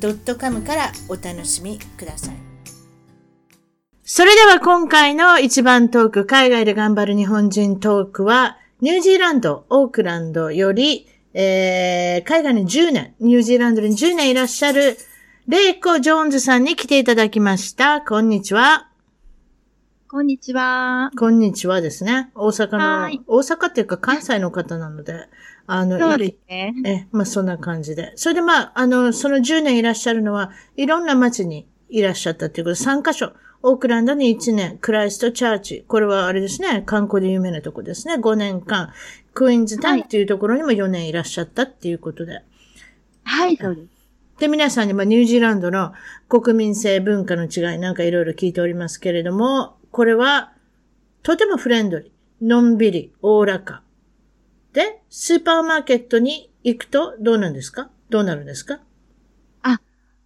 .com からお楽しみくださいそれでは今回の一番トーク、海外で頑張る日本人トークは、ニュージーランド、オークランドより、えー、海外に10年、ニュージーランドに10年いらっしゃる、レイコ・ジョーンズさんに来ていただきました。こんにちは。こんにちは。こんにちはですね。大阪の、大阪っていうか関西の方なので、あの、そうですね。え、まあそんな感じで。それでまあ、あの、その10年いらっしゃるのは、いろんな街にいらっしゃったっていうことで、3カ所。オークランドに1年、クライストチャーチ。これはあれですね、観光で有名なとこですね。5年間、クイーンズタウンっていうところにも4年いらっしゃったっていうことで。はい、そうです。で、皆さんに、まあ、ニュージーランドの国民性文化の違いなんかいろいろ聞いておりますけれども、これは、とてもフレンドリー、のんびり、おおらか。で、スーパーマーケットに行くとどうなんですか？どうなるんですか？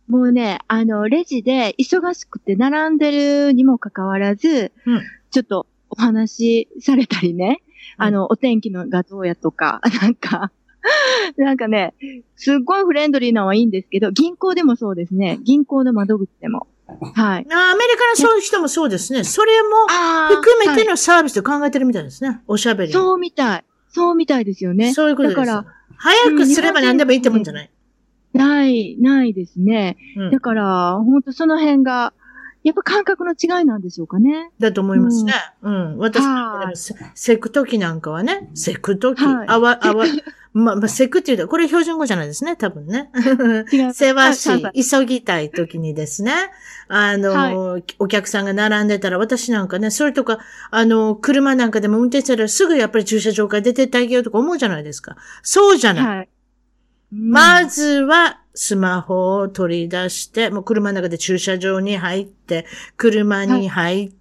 もうね、あの、レジで忙しくて並んでるにもかかわらず、うん、ちょっとお話しされたりね、あの、お天気の画像やとか、なんか、なんかね、すっごいフレンドリーなのはいいんですけど、銀行でもそうですね。銀行の窓口でも。はい。アメリカのそういう人もそうですね。それも含めてのサービスと考えてるみたいですね。はい、おしゃべり。そうみたい。そうみたいですよね。そういうことです。だから、早くすれば何でもいいってもんじゃない。ない、ないですね。うん、だから、本当その辺が、やっぱ感覚の違いなんでしょうかね。だと思いますね。うん。うん、私せ、せくときなんかはね、せくとき、あわ、あわ、ま、まあ、せくって言うと、これ標準語じゃないですね、多分ね。せわしい、急ぎたい時にですね、あの、はい、お客さんが並んでたら、私なんかね、それとか、あの、車なんかでも運転したらすぐやっぱり駐車場から出てってあげようとか思うじゃないですか。そうじゃない。はいまずは、スマホを取り出して、もう車の中で駐車場に入って、車に入っ、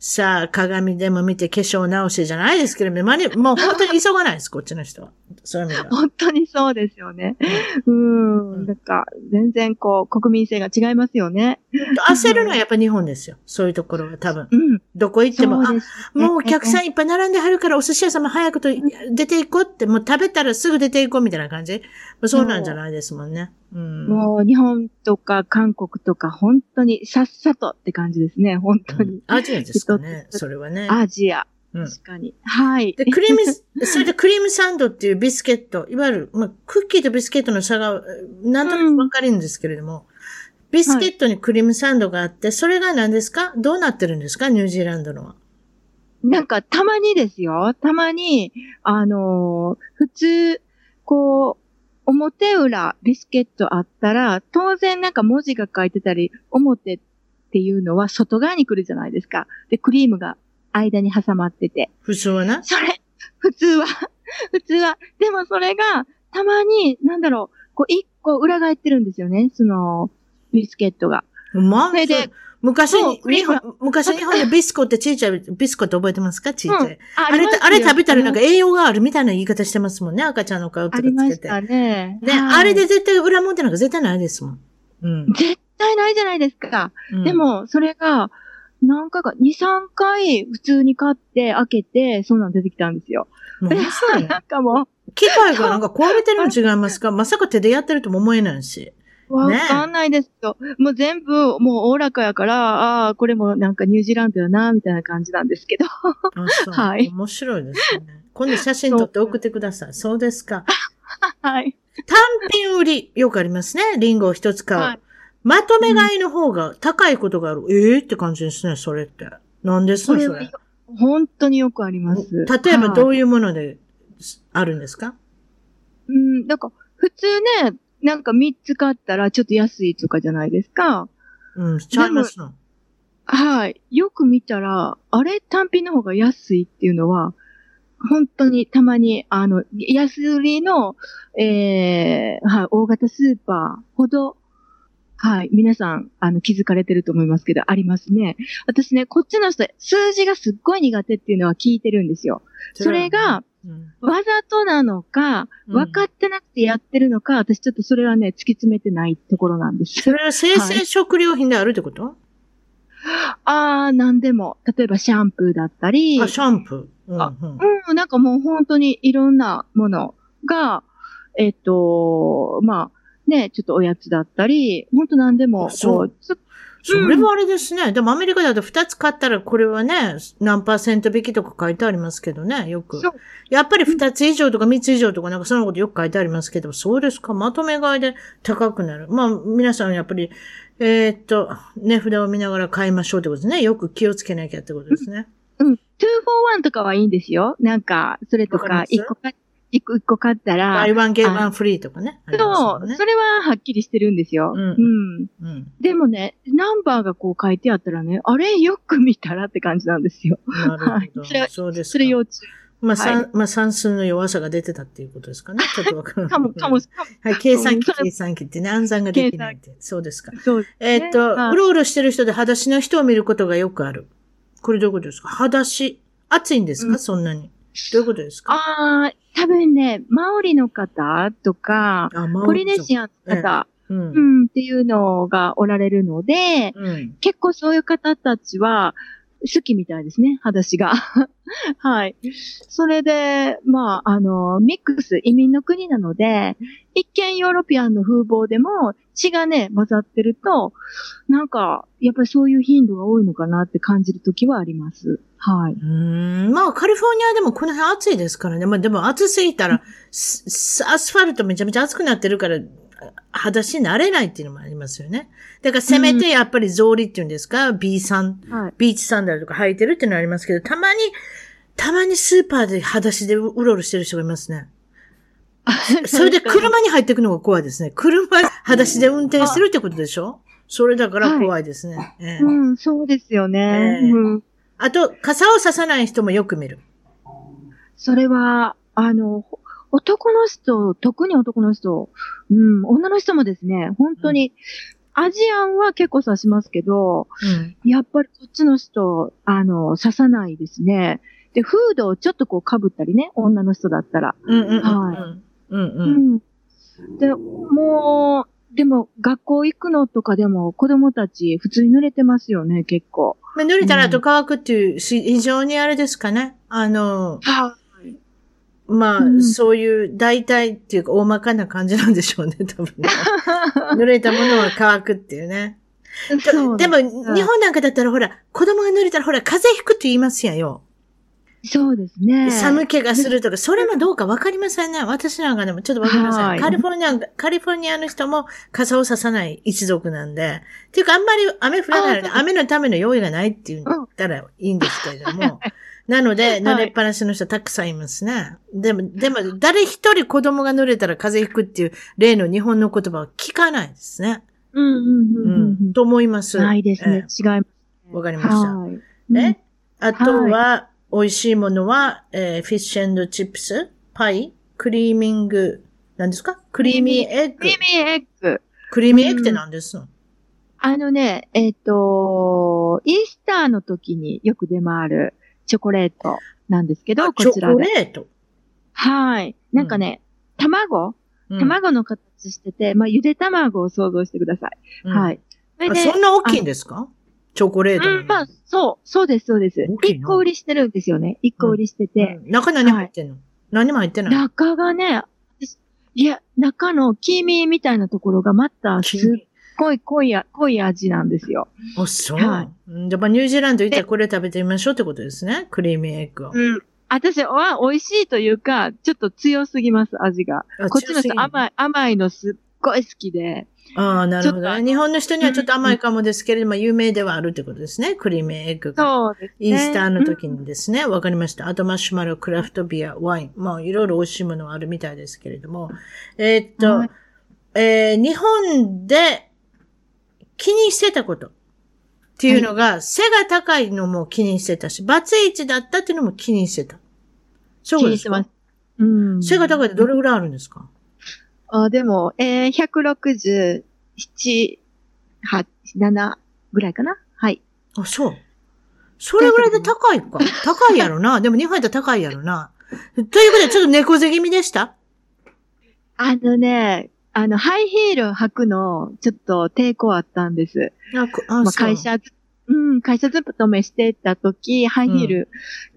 さあ、鏡でも見て化粧直しじゃないですけど、もう本当に急がないです、こっちの人は。そういう意味では。本当にそうですよね。うん。なんか、全然こう、国民性が違いますよね。焦るのはやっぱ日本ですよ。そういうところは多分。うん。どこ行っても、ね、あ、もうお客さんいっぱい並んではるからお寿司屋さんも早くと出ていこうって、もう食べたらすぐ出ていこうみたいな感じ。そうなんじゃないですもんね。うん、もう日本とか韓国とか本当にさっさとって感じですね、本当に。うん、アジアですかね、それはね。アジア。確かに。はい。で、クリーム、それでクリームサンドっていうビスケット、いわゆる、まあ、クッキーとビスケットの差が、なんとなくわかるんですけれども、うん、ビスケットにクリームサンドがあって、それが何ですか？どうなってるんですか？ニュージーランドのは。なんか、たまにですよ。たまに、あのー、普通、こう、表裏ビスケットあったら、当然なんか文字が書いてたり、表っていうのは外側に来るじゃないですか。で、クリームが間に挟まってて。普通はな？それ、普通は、普通は。でもそれが、たまに、なんだろう、こう一個裏返ってるんですよね、その、ビスケットが。まあ、それで、昔に、日本、昔日本でビスコってちいちゃい、ビスコって覚えてますか？ちいちゃい。うん、ああれ、あれ食べたらなんか栄養があるみたいな言い方してますもんね。赤ちゃんの顔とかつけて。ありましたね。で、あれで絶対裏表なんか絶対ないですもん。うん。絶対ないじゃないですか。うん、でも、それが、何回か、2、3回普通に買って開けて、そんなん出てきたんですよ。なんかもう。機械がなんか壊れてるの違いますか？まさか手でやってるとも思えないし。わかんないですよ。もう全部、もうおおらかやから、ああ、これもなんかニュージーランドやな、みたいな感じなんですけど。はい。面白いですね。今度写真撮って送ってください。そうですか。はい。単品売り、よくありますね。リンゴを一つ買う。はい、まとめ買いの方が高いことがある。うん、ええー、って感じですね、それって。何ですか、それ。本当によくあります。例えばどういうものであるんですか、うん、なんか、普通ね、なんか3つ買ったらちょっと安いとかじゃないですか。うん、ちゃいますの。はい。よく見たら、あれ単品の方が安いっていうのは、本当にたまに、あの、安売りの、えー、はい、大型スーパーほどはい。皆さん、あの、気づかれてると思いますけど、ありますね。私ね、こっちの人、数字がすっごい苦手っていうのは聞いてるんですよ。それが、わざとなのか、分かってなくてやってるのか、うん、私ちょっとそれはね、突き詰めてないところなんです。それは生成食料品であるってこと、はい、ああ、なんでも。例えばシャンプーだったり。あ、シャンプー。うん、うん、うん、なんかもう本当にいろんなものが、えっ、と、まあ、ね、ちょっとおやつだったり、本当なんでも、こう、それはあれですね。うん、でもアメリカだと2つ買ったらこれはね、何パーセント引きとか書いてありますけどね、よく。やっぱり2つ以上とか3つ以上とかなんかそのことよく書いてありますけど、そうですか。まとめ買いで高くなる。まあ皆さんやっぱり、えー、っと、値札を見ながら買いましょうってことですね。よく気をつけなきゃってことですね。うん。2 for 1とかはいいんですよ。なんか、それとか、1個買って、一個一個買ったら。バイワンゲーワンフリーとかね。そう、それははっきりしてるんですよ。うん。うん。でもね、ナンバーがこう書いてあったらね、あれよく見たらって感じなんですよ。なるほど。はい、それそうですそれ要注意。まあ、はい、まあ、算数の弱さが出てたっていうことですかね。ちょっとわかる。かも、かも、はい、計算機、計算機ってね、暗算ができないって。そうですか。そう、ね、えー、っと、うろうろしてる人で裸足の人を見ることがよくある。これどういうことですか？裸足？暑いんですか、うん、そんなに。どういうことですか？ああ、多分ね、マオリの方とか、ポリネシアンの方、うん、うん、っていうのがおられるので、うん、結構そういう方たちは好きみたいですね、裸足が。はい。それで、まあ、あの、ミックス、移民の国なので、一見ヨーロピアンの風貌でも血がね、混ざってると、なんか、やっぱりそういう頻度が多いのかなって感じるときはあります。はい。うん。まあ、カリフォルニアでもこの辺暑いですからね。まあ、でも暑すぎたら、アスファルトめちゃめちゃ暑くなってるから、裸足になれないっていうのもありますよね。だからせめてやっぱり草履っていうんですか、うん、B さん、はい、ビーチサンダルとか履いてるっていうのはありますけど、たまに、たまにスーパーで裸足でうろうろしてる人がいますね。それで車に入っていくのが怖いですね。車、裸足で運転してるってことでしょ？それだから怖いですね。はいえー、うん、そうですよね。えーうん、あと、傘をささない人もよく見る。それは、あの、男の人、特に男の人、うん、女の人もですね、本当に、うん、アジアンは結構刺しますけど、うん、やっぱりこっちの人、あの、刺さないですね。で、フードをちょっとこう被ったりね、女の人だったら。うんうんうん、はい。うんうん。で、もう、でも、学校行くのとかでも子供たち普通に濡れてますよね、結構。まあ、濡れたらと乾くっていう、非常にあれですかね。あの、はまあ、うん、そういう大体っていうか大まかな感じなんでしょうね、多分ね。濡れたものは乾くっていうね。でも、日本なんかだったらほら、子供が濡れたらほら、風邪ひくって言いますやよ。そうですね。寒気がするとか、それもどうかわかりませんね。私なんかでもちょっとわかりません。カリフォルニア、カリフォルニアの人も傘をささない一族なんで。っていうか、あんまり雨降らないので、雨のための用意がないって言ったらいいんですけれども。なので、濡れっぱなしの人たくさんいますね。でも、でも、誰一人子供が濡れたら風邪ひくっていう例の日本の言葉は聞かないですね。うんうんうん、うん。と思います。ないですね。違います。わかりました。はい。ね。あとは、美味しいものは、えー、フィッシュチップス、パイ、クリーミング、何ですか？クリーミーエッグ。クリーミーエッグ。クリーミーエッグって何です？の、うん、あのね、えっ、ー、と、イースターの時によく出回るチョコレートなんですけど、こちらで。チョコレートはい。なんかね、うん、卵？卵の形してて、まあ、ゆで卵を想像してください。うん、はい。そそんな大きいんですか？チョコレート、うん、まあ、そう、そうです、そうです。一個売りしてるんですよね。一個売りしてて。うん、中何入ってんの、はい、何も入ってない中がね、いや、中の黄身みたいなところがまたすっごい濃い、濃い味なんですよ。あ、そう。はい。やっぱニュージーランド行ったらこれ食べてみましょうってことですね。クリーミーエッグを。うん。私は美味しいというか、ちょっと強すぎます、味が。こっちの人甘い、甘いのすっごい好きで。ああ、なるほど、ね。日本の人にはちょっと甘いかもですけれども、有名ではあるってことですね。クリームエッグが。そうです、ね。イースターの時にですね。わ、かりました。あとマシュマロ、クラフトビア、ワイン。まあ、いろいろ美味しいものはあるみたいですけれども。えー、っと、はい、えー、日本で気にしてたこと。っていうのが、はい、背が高いのも気にしてたし、バツイチだったっていうのも気にしてた。そうですか？うん。背が高いってどれぐらいあるんですか？あでも、えー、167 8、7ぐらいかな？はい。あ、そう。それぐらいで高いか。高いやろな。でも日本やったら高いやろな。ということで、ちょっと猫背気味でした？あのね、あの、ハイヒール履くの、ちょっと抵抗あったんです。あ、こあまあ、会社、うん、会社勤めしてた時、ハイヒール、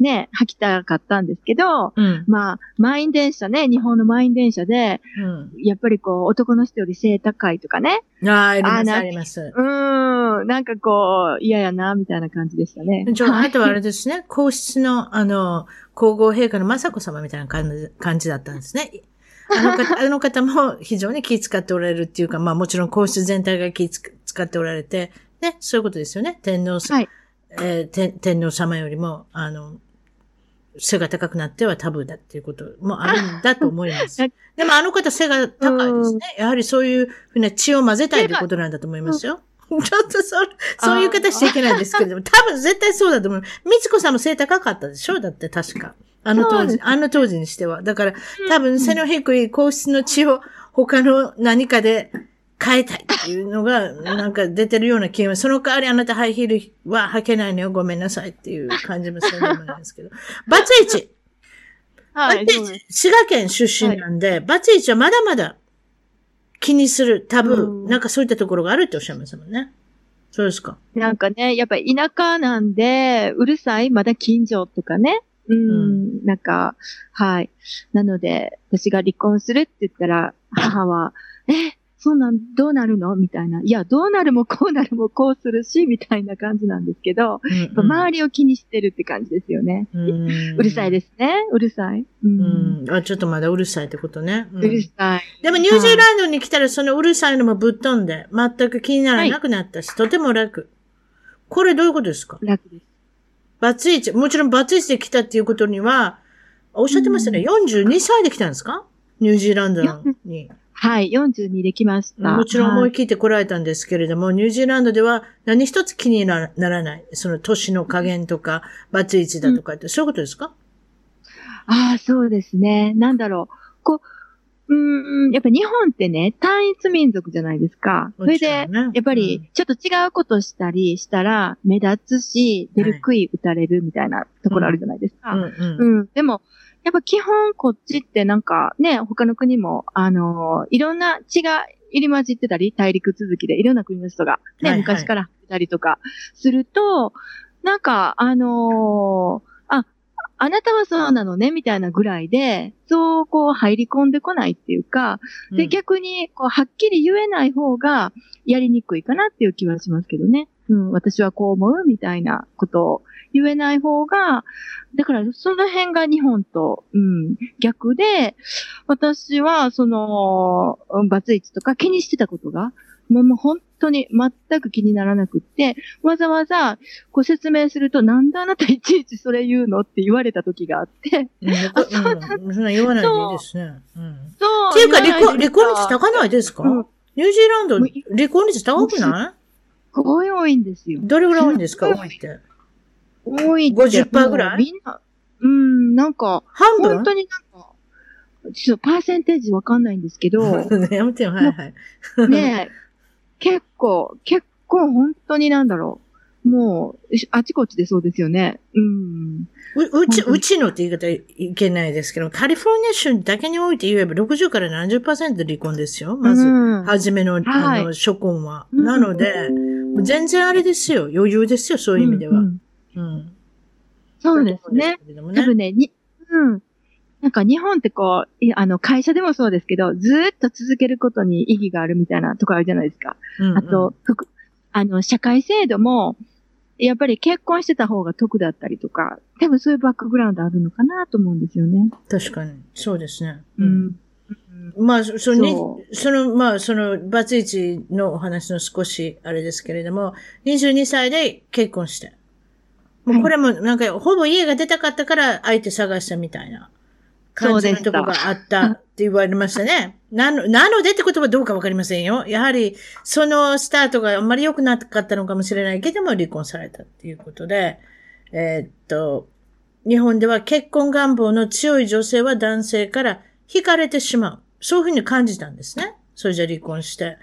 ね、履きたかったんですけど、うん。まあ、満員電車ね、日本の満員電車で、うん。やっぱりこう、男の人より背高いとかね。ああ、あります、あります。うーん、なんかこう、嫌やな、みたいな感じでしたね。ちょはいあとはあれですね、皇室の、あの、皇后陛下の雅子様みたいな感じ感じだったんですね。あの方、あの方も非常に気遣っておられるっていうか、まあもちろん皇室全体が気使っておられて、ね、そういうことですよね。天皇さ、はいえー天天皇様よりも、あの、背が高くなってはタブーだっていうこともあるんだと思います。あでもあの方背が高いですね。やはりそういうふうな血を混ぜたいということなんだと思いますよ。ちょっとそ、そういう方しちゃいけないんですけれども、多分絶対そうだと思う。みつこさんも背高かったでしょ？だって確か。あの当時、あの当時にしては。だから、多分背の低い皇室の血を他の何かで変えたいっていうのが、なんか出てるような気がその代わりあなたハイヒールは履けないのよ。ごめんなさいっていう感じもすると思うんですけど。バツイチ。はい、滋賀県出身なんで、バツイチはまだまだ気にするタブー、うんなんかそういったところがあるっておっしゃいますもんね。そうですか。なんかね、やっぱり田舎なんで、うるさい、まだ近所とかね。うん、なんか、はい。なので、私が離婚するって言ったら、母は、え、そんなんどうなるの？みたいな。いや、どうなるもこうなるもこうするし、みたいな感じなんですけど、うんやっぱ周りを気にしてるって感じですよね。うんうるさいですね。うるさい。うん。うん。あ、ちょっとまだうるさいってことね。ううんるさい。でもニュージーランドに来たらそのうるさいのもぶっ飛んで、全く気にならなくなったし、とても楽。これどういうことですか？楽です。バツイチ、もちろんバツイチで来たっていうことには、おっしゃってましたね。42歳で来たんですか？ニュージーランドに。はい、42できました。もちろん思はい切って来られたんですけれども、ニュージーランドでは何一つ気になならない。その年の加減とか、バツイチだとかって、そういうことですか？ああ、そうですね。なんだろう。こう、うーん、やっぱ日本ってね、単一民族じゃないですか。それで、やっぱり、ちょっと違うことしたりしたら、目立つし、出る杭打たれるみたいなところあるじゃないですか。うん。でも、やっぱ基本こっちってなんかね、他の国も、あのーいろんな血が入り混じってたり、大陸続きでいろんな国の人がね、昔から入ってたりとかすると、なんか、あのーあ、あなたはそうなのね、みたいなぐらいで、そうこう入り込んでこないっていうか、で、うん逆に、こう、はっきり言えない方が、やりにくいかなっていう気はしますけどね。うん、私はこう思うみたいなことを言えない方が、だから、その辺が日本と、うん、逆で、私は、その、うんバツイチとか気にしてたことが、もうもう本当に全く気にならなくって、わざわざこう説明すると、なんであなたいちいちそれ言うのって言われた時があって、うん、うん、そんな言わないでいいですね。うん。そう。っていうか、離婚、離婚率い高ないですか、うんニュージーランド離婚率高くない？すごい多いんですよ。どれぐらい多いんですか？多いって。多いって。50%ぐらい？みんな、うん、なんか、半分？本当になんか、ちょっとパーセンテージわかんないんですけど、やめてよ、はいはい。ねえ、結構、結構本当になんだろう。もう、あちこちでそうですよね。うん。う、うち、うちのって言い方いけないですけど、カリフォルニア州だけにおいて言えば60から70%で離婚ですよ。まず、うん初めの、あはいの、初婚は。うんなので、もう全然あれですよ。余裕ですよ、そういう意味では。ううんん。そうですね。多分ね、に、うん。なんか日本ってこう、いあの、会社でもそうですけど、ずーっと続けることに意義があるみたいなとこあるじゃないですか。うんうんあと、あの、社会制度も、やっぱり結婚してた方が得だったりとか、多分そういうバックグラウンドあるのかなと思うんですよね。確かに。そうですね。う。ん。まあ、そそのにそその、まあ、その、バツイチのお話の少し、あれですけれども、22歳で結婚して。もうこれも、なんか、ほぼ家が出たかったから相手探したみたいな感じのとこがあったって言われましたね。なの、なのでってことはどうかわかりませんよ。やはり、そのスタートがあんまり良くなかったのかもしれないけども、離婚されたっていうことで、えーっと、日本では結婚願望の強い女性は男性から惹かれてしまう。そういうふうに感じたんですね。それじゃ離婚して。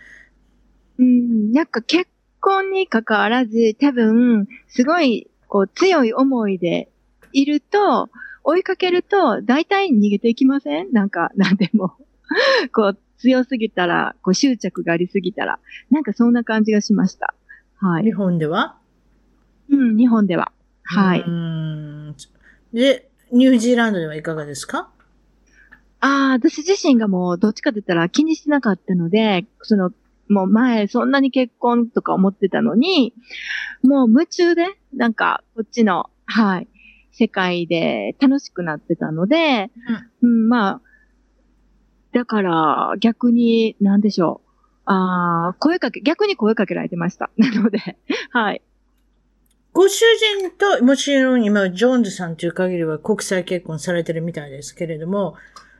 うん。なんか結婚に関わらず、多分、すごい、こう、強い思いでいると、追いかけると、大体逃げていきません？なんか、なんでも。こう、強すぎたら、こう、執着がありすぎたら。なんかそんな感じがしました。はい。日本では？うん、日本では。はい。うんで、ニュージーランドではいかがですか？ああ、私自身がもうどっちかって言ったら気にしてなかったので、その、もう前そんなに結婚とか思ってたのに、もう夢中で、なんかこっちの、はい、世界で楽しくなってたので、うん、まあ、だから逆に、なんでしょう。ああ、声かけ、逆に声かけられてました。なので、はい。ご主人と、もちろん今、ジョーンズさんという限りは国際結婚されてるみたいですけれども、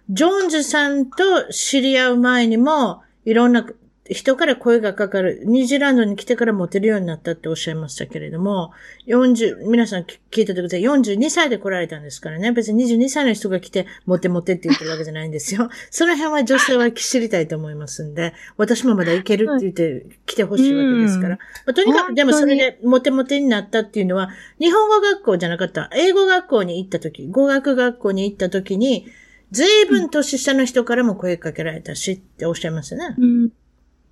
ジョーンズさんと知り合う前にも、いろんな人から声がかかる、ニュージーランドに来てからモテるようになったっておっしゃいましたけれども、40、皆さん聞いたとください。42歳で来られたんですからね。別に22歳の人が来て、モテモテって言ってるわけじゃないんですよ。その辺は女性は知りたいと思いますんで、私もまだいけるって言って来てほしいわけですから。まあ、とにかく、でもそれでモテモテになったっていうのは、日本語学校じゃなかった、英語学校に行った時、語学学校に行った時に、随分年下の人からも声かけられたしっておっしゃいますね。うん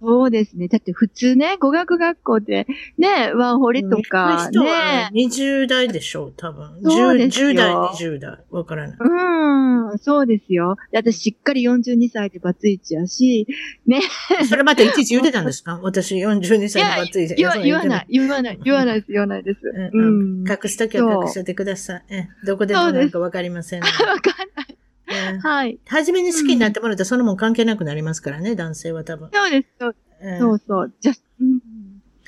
そうですね。だって普通ね、語学学校で、ね、ワーホリとか、人はね。20代でしょう、多分。そう 10, ですよ10代、20代。わからない。うん、そうですよ。で私しっかり42歳でバツイチやし、ね。それまたいちいち言ってたんですか？私42歳でバツイチ。言わ言わない、言わない、言わないです、言わないです。ううんん。隠すときは隠しててください。えどこでどうなるかわかりません わかんない。えはい。初めに好きになってもらったらそのもん関係なくなりますからね、男性は多分。そうです、そうえそうそう。ジャス、うん。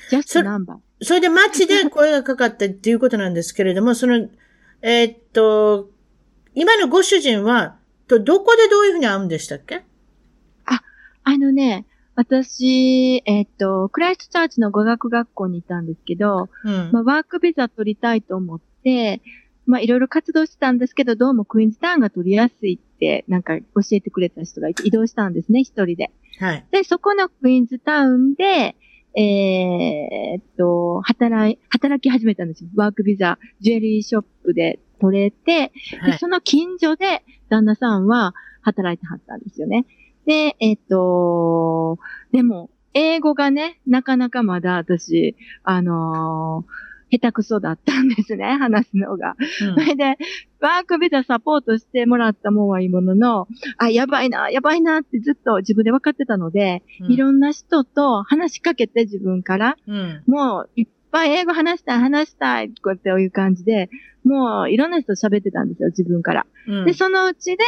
ジャスナンバー。それで街で声がかかったっていうことなんですけれども、その、えーっと、今のご主人は、とどこでどういうふうに会うんでしたっけ？あのね、私、えっ、と、クライストチャーチの語学学校にいたんですけど、うん。まあ、ワークビザ取りたいと思って、まあ、いろいろ活動してたんですけど、どうもクイーンズタウンが取りやすいって、なんか教えてくれた人がいて、移動したんですね、一人で。はい。で、そこのクイーンズタウンで、えーっと、働い、働き始めたんですよ。ワークビザ、ジュエリーショップで取れて、はい。でその近所で旦那さんは働いてはったんですよね。で、えっと、でも、英語がね、なかなかまだ私、あのー下手くそだったんですね、話すのが。うんそれで、ワークビザサポートしてもらったもんはいいものの、あ、やばいな、やばいなってずっと自分で分かってたので、うんいろんな人と話しかけて自分から、うん。もういっぱい英語話したい、話したい、こうやっていう感じで、もういろんな人と喋ってたんですよ、自分から。うんで、そのうちで、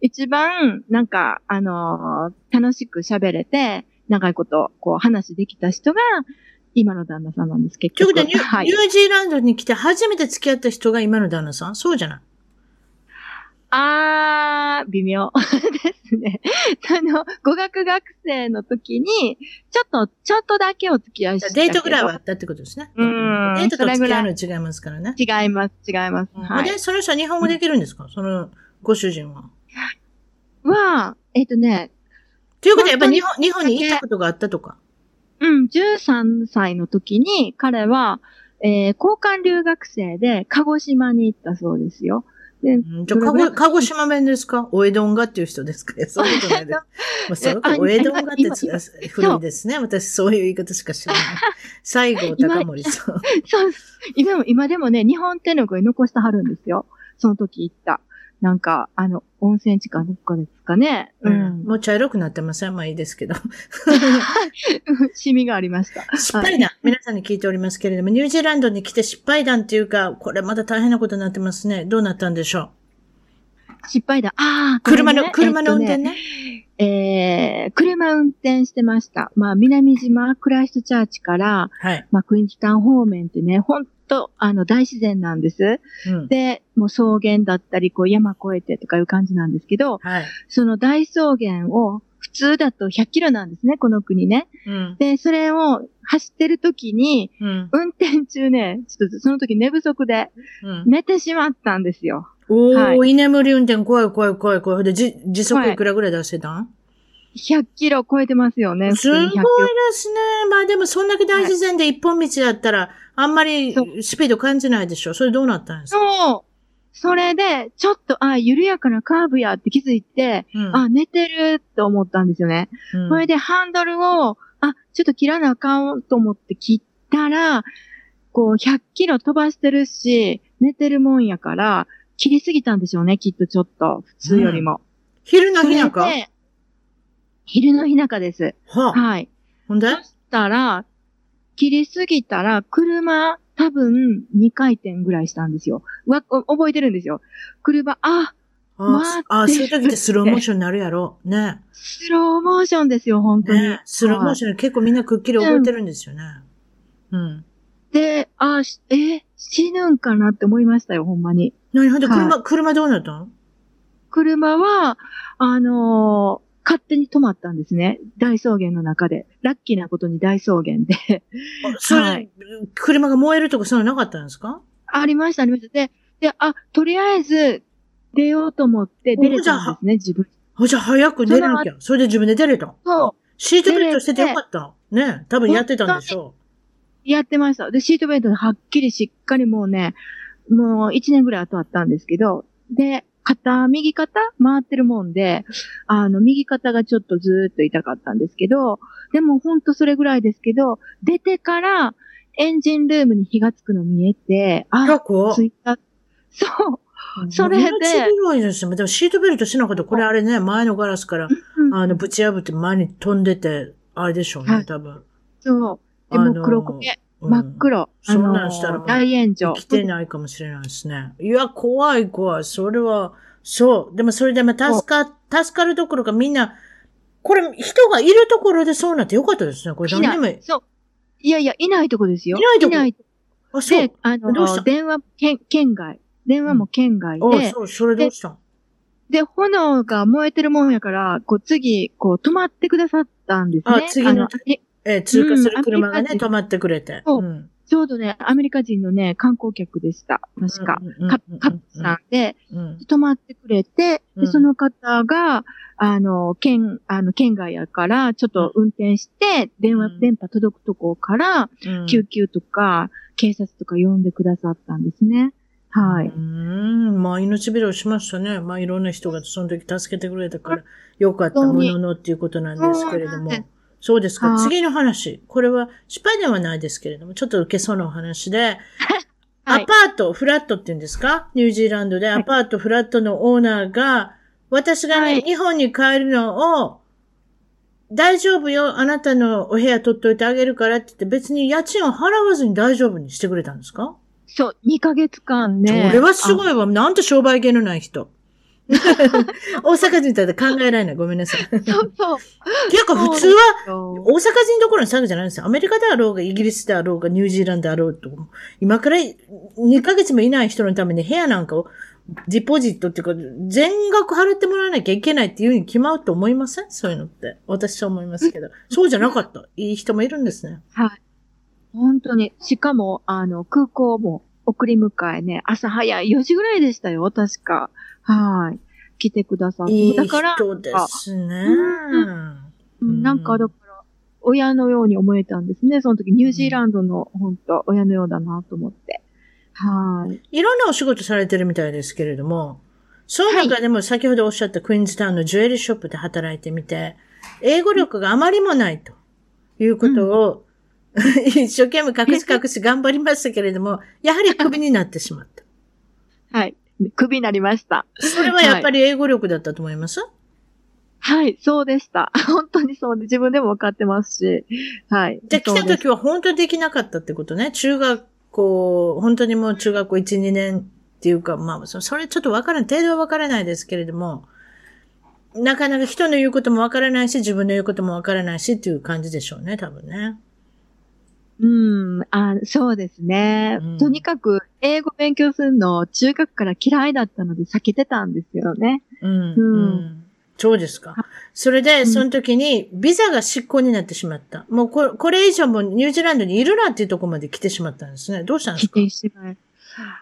一番、なんか、あのー楽しく喋れて、長いこと、こう、話できた人が、今の旦那さんなんです、結局。ということでニュ,、はいニュ。ージーランドに来て初めて付き合った人が今の旦那さん？そうじゃないあー、微妙 ですね。あの、語学学生の時に、ちょっと、ちょっとだけお付き合いしたけど。デートぐらいはあったってことですね。うんデートと付き合うの違いますからね。違います、違います。はい。で、その人は日本語できるんですか、そのご主人は。は、えっ、とね、ということはやっぱり日本日本に行ったことがあったとか？うん、13歳の時に彼は、えー、交換留学生で鹿児島に行ったそうですよ。で、うんじゃあ、鹿児鹿児島弁ですか？お江戸んがっていう人ですか？そういうことないです。もうそのあお江戸んがって古いですね。私そういう言い方しか知らない。西郷隆盛さん。そう、今も、今でもね、日本手の具に残してはるんですよ。その時行った。なんか、あの、温泉地かどっかですかね。ううんん。もう茶色くなってません？まあいいですけど。シミがありました。失敗談、皆さんに聞いておりますけれども、ニュージーランドに来て失敗談っていうか、これまだ大変なことになってますね。どうなったんでしょ失敗だ。ああ、う車の、車の運転えっとね。えー、車運転してました。まあ、南島、クライストチャーチから、はい。まあ、クイーンズタウン方面ってね、ほんと、あの、大自然なんです。うん。で、もう草原だったり、こう山越えてとかいう感じなんですけど、はい。そその大草原を普通だと100キロなんですね、この国ね。うん。で、それを走ってる時に、うん。運転中ね、ちょっとその時寝不足でうん。寝てしまったんですよ。おー、は居眠り運転怖い怖い怖い怖い。で、じ、時速いくらぐらい出せたん？100キロ超えてますよね。すごいで普通に100キロすね。まあでもそんだけ大自然で一本道だったら、あんまりそスピード感じないでしょ？それどうなったんですか？そう。それで、ちょっと、あ、緩やかなカーブやって気づいて、うんあ、寝てると思ったんですよね。うんそれでハンドルを、あ、ちょっと切らなあかんと思って切ったら、こう、100キロ飛ばしてるし、寝てるもんやから、切りすぎたんでしょうね、きっとちょっと、普通よりも。昼の日なんか？昼の日中です。はあ、はい。ほんで？そしたら、切りすぎたら、車、多分、2回転ぐらいしたんですよ。わ、お覚えてるんですよ。車、あ、ああ、そういう時ってスローモーションになるやろ。ね。スローモーションですよ、本当に。ねスローモーションで結構みんなくっきり覚えてるんですよね。うん。で、あ、しえ、死ぬんかなって思いましたよ、ほんまに。何？ほんで、車、は車どうなったの車は、あのー勝手に止まったんですね。大草原の中で。ラッキーなことに大草原で。あそれ、はい車が燃えるとかそういうのなかったんですか？ありました、ありました。で、で、あ、とりあえず、出ようと思って出れたんですね、自分。あ、じゃあ早く寝なきゃ。それで自分で出れた。そう。シートベルトしててよかった。ね。多分やってたんでしょやってました。で、シートベルトではっきりしっかりもうね、もう一年ぐらい後あったんですけど、で、肩、右肩回ってるもんで、あの、右肩がちょっとずーっと痛かったんですけど、でもほんとそれぐらいですけど、出てからエンジンルームに火がつくの見えて、う。あ、ついた。そう。それで命拾いですよ。でもシートベルトしなかったら、これあれね、前のガラスから、うんあの、ぶち破って前に飛んでて、あれでしょうね、はい多分。そう。でも黒焦げ、うん真っ黒。そんなんしたら大炎上。来てないかもしれないですね。いや、怖い怖い。それは、そう。でもそれでも助か、助かるどころかみんな、これ人がいるところでそうなってよかったですね。これい何でもない。そう。いやいや、いないとこですよ。いないとこいないあ、そうで。、あどうした？の、電話、県、県外。電話も県外あ、で、そう、それどうした？んで、炎が燃えてるもんやから、こう次、こう止まってくださったんですね。あ次のあのええー通過する車がね、うん止まってくれて。そうんちょうどね、アメリカ人のね、観光客でした。確か。カカップさんで、うん。止まってくれて、うんでその方が、あの、県、あの、県外やから、ちょっと運転して、電話、うん電波届くとこから、うん救急とか、警察とか呼んでくださったんですね。はい。うーん、まあ命拾いしましたね。まあいろんな人がその時助けてくれたから、よかったもののっていうことなんですけれどもそうです。か。はい次の話。これは失敗ではないですけれども、ちょっと受けそうなお話で、はいアパート、フラットって言うんですか？ニュージーランドでアパート、フラットのオーナーが、私がね、はい日本に帰るのを、大丈夫よ、あなたのお部屋取っといてあげるからって言って別に家賃を払わずに大丈夫にしてくれたんですか？そう、2ヶ月間ね。それはすい。ごいわ。なんて商売系のない人。大阪人だって考えられない。ごめんなさい。そうそう。結構普通は、は、大阪人どころの詐欺じゃないんですよ。アメリカであろうが、イギリスであろうが、ニュージーランドであろうと。今から2ヶ月もいない人のために部屋なんかを、ディポジットっていうか、全額払ってもらわなきゃいけないっていうふうに決まると思いません？そういうのって。私は思いますけど。そうじゃなかった？いい人もいるんですね。はい。本当に。しかも、あの、空港も送り迎えね、朝早い4時ぐらいでしたよ、確か。はい。来てくださって。いいだから、人ですね。うんなんかだから、親のように思えたんですね。その時、ニュージーランドの、本当親のようだなと思って。はい。いろんなお仕事されてるみたいですけれども、その中でも先ほどおっしゃったクイーンズタウンのジュエリーショップで働いてみて、英語力があまりもないということを、一生懸命隠し隠し頑張りましたけれども、やはりクビになってしまった。はい。クビになりました。それはやっぱり英語力だったと思います、はい、そうでした。本当にそうで、自分でも分かってますし。はい。じゃあ来た時は本当にできなかったってことね？中学校、本当にもう中学校1、2年っていうか、まあ、そそれちょっとわからない。程度はわからないですけれども、なかなか人の言うこともわからないし、自分の言うこともわからないしっていう感じでしょうね、多分ね。うん、あそうですね、うんとにかく、英語勉強するの、中学から嫌いだったので避けてたんですよね。うん。うんうんそうですか。それで、その時に、ビザが失効になってしまった。もうこれ、これ以上もニュージーランドにいるなっていうところまで来てしまったんですね。どうしたんです否か？定してない。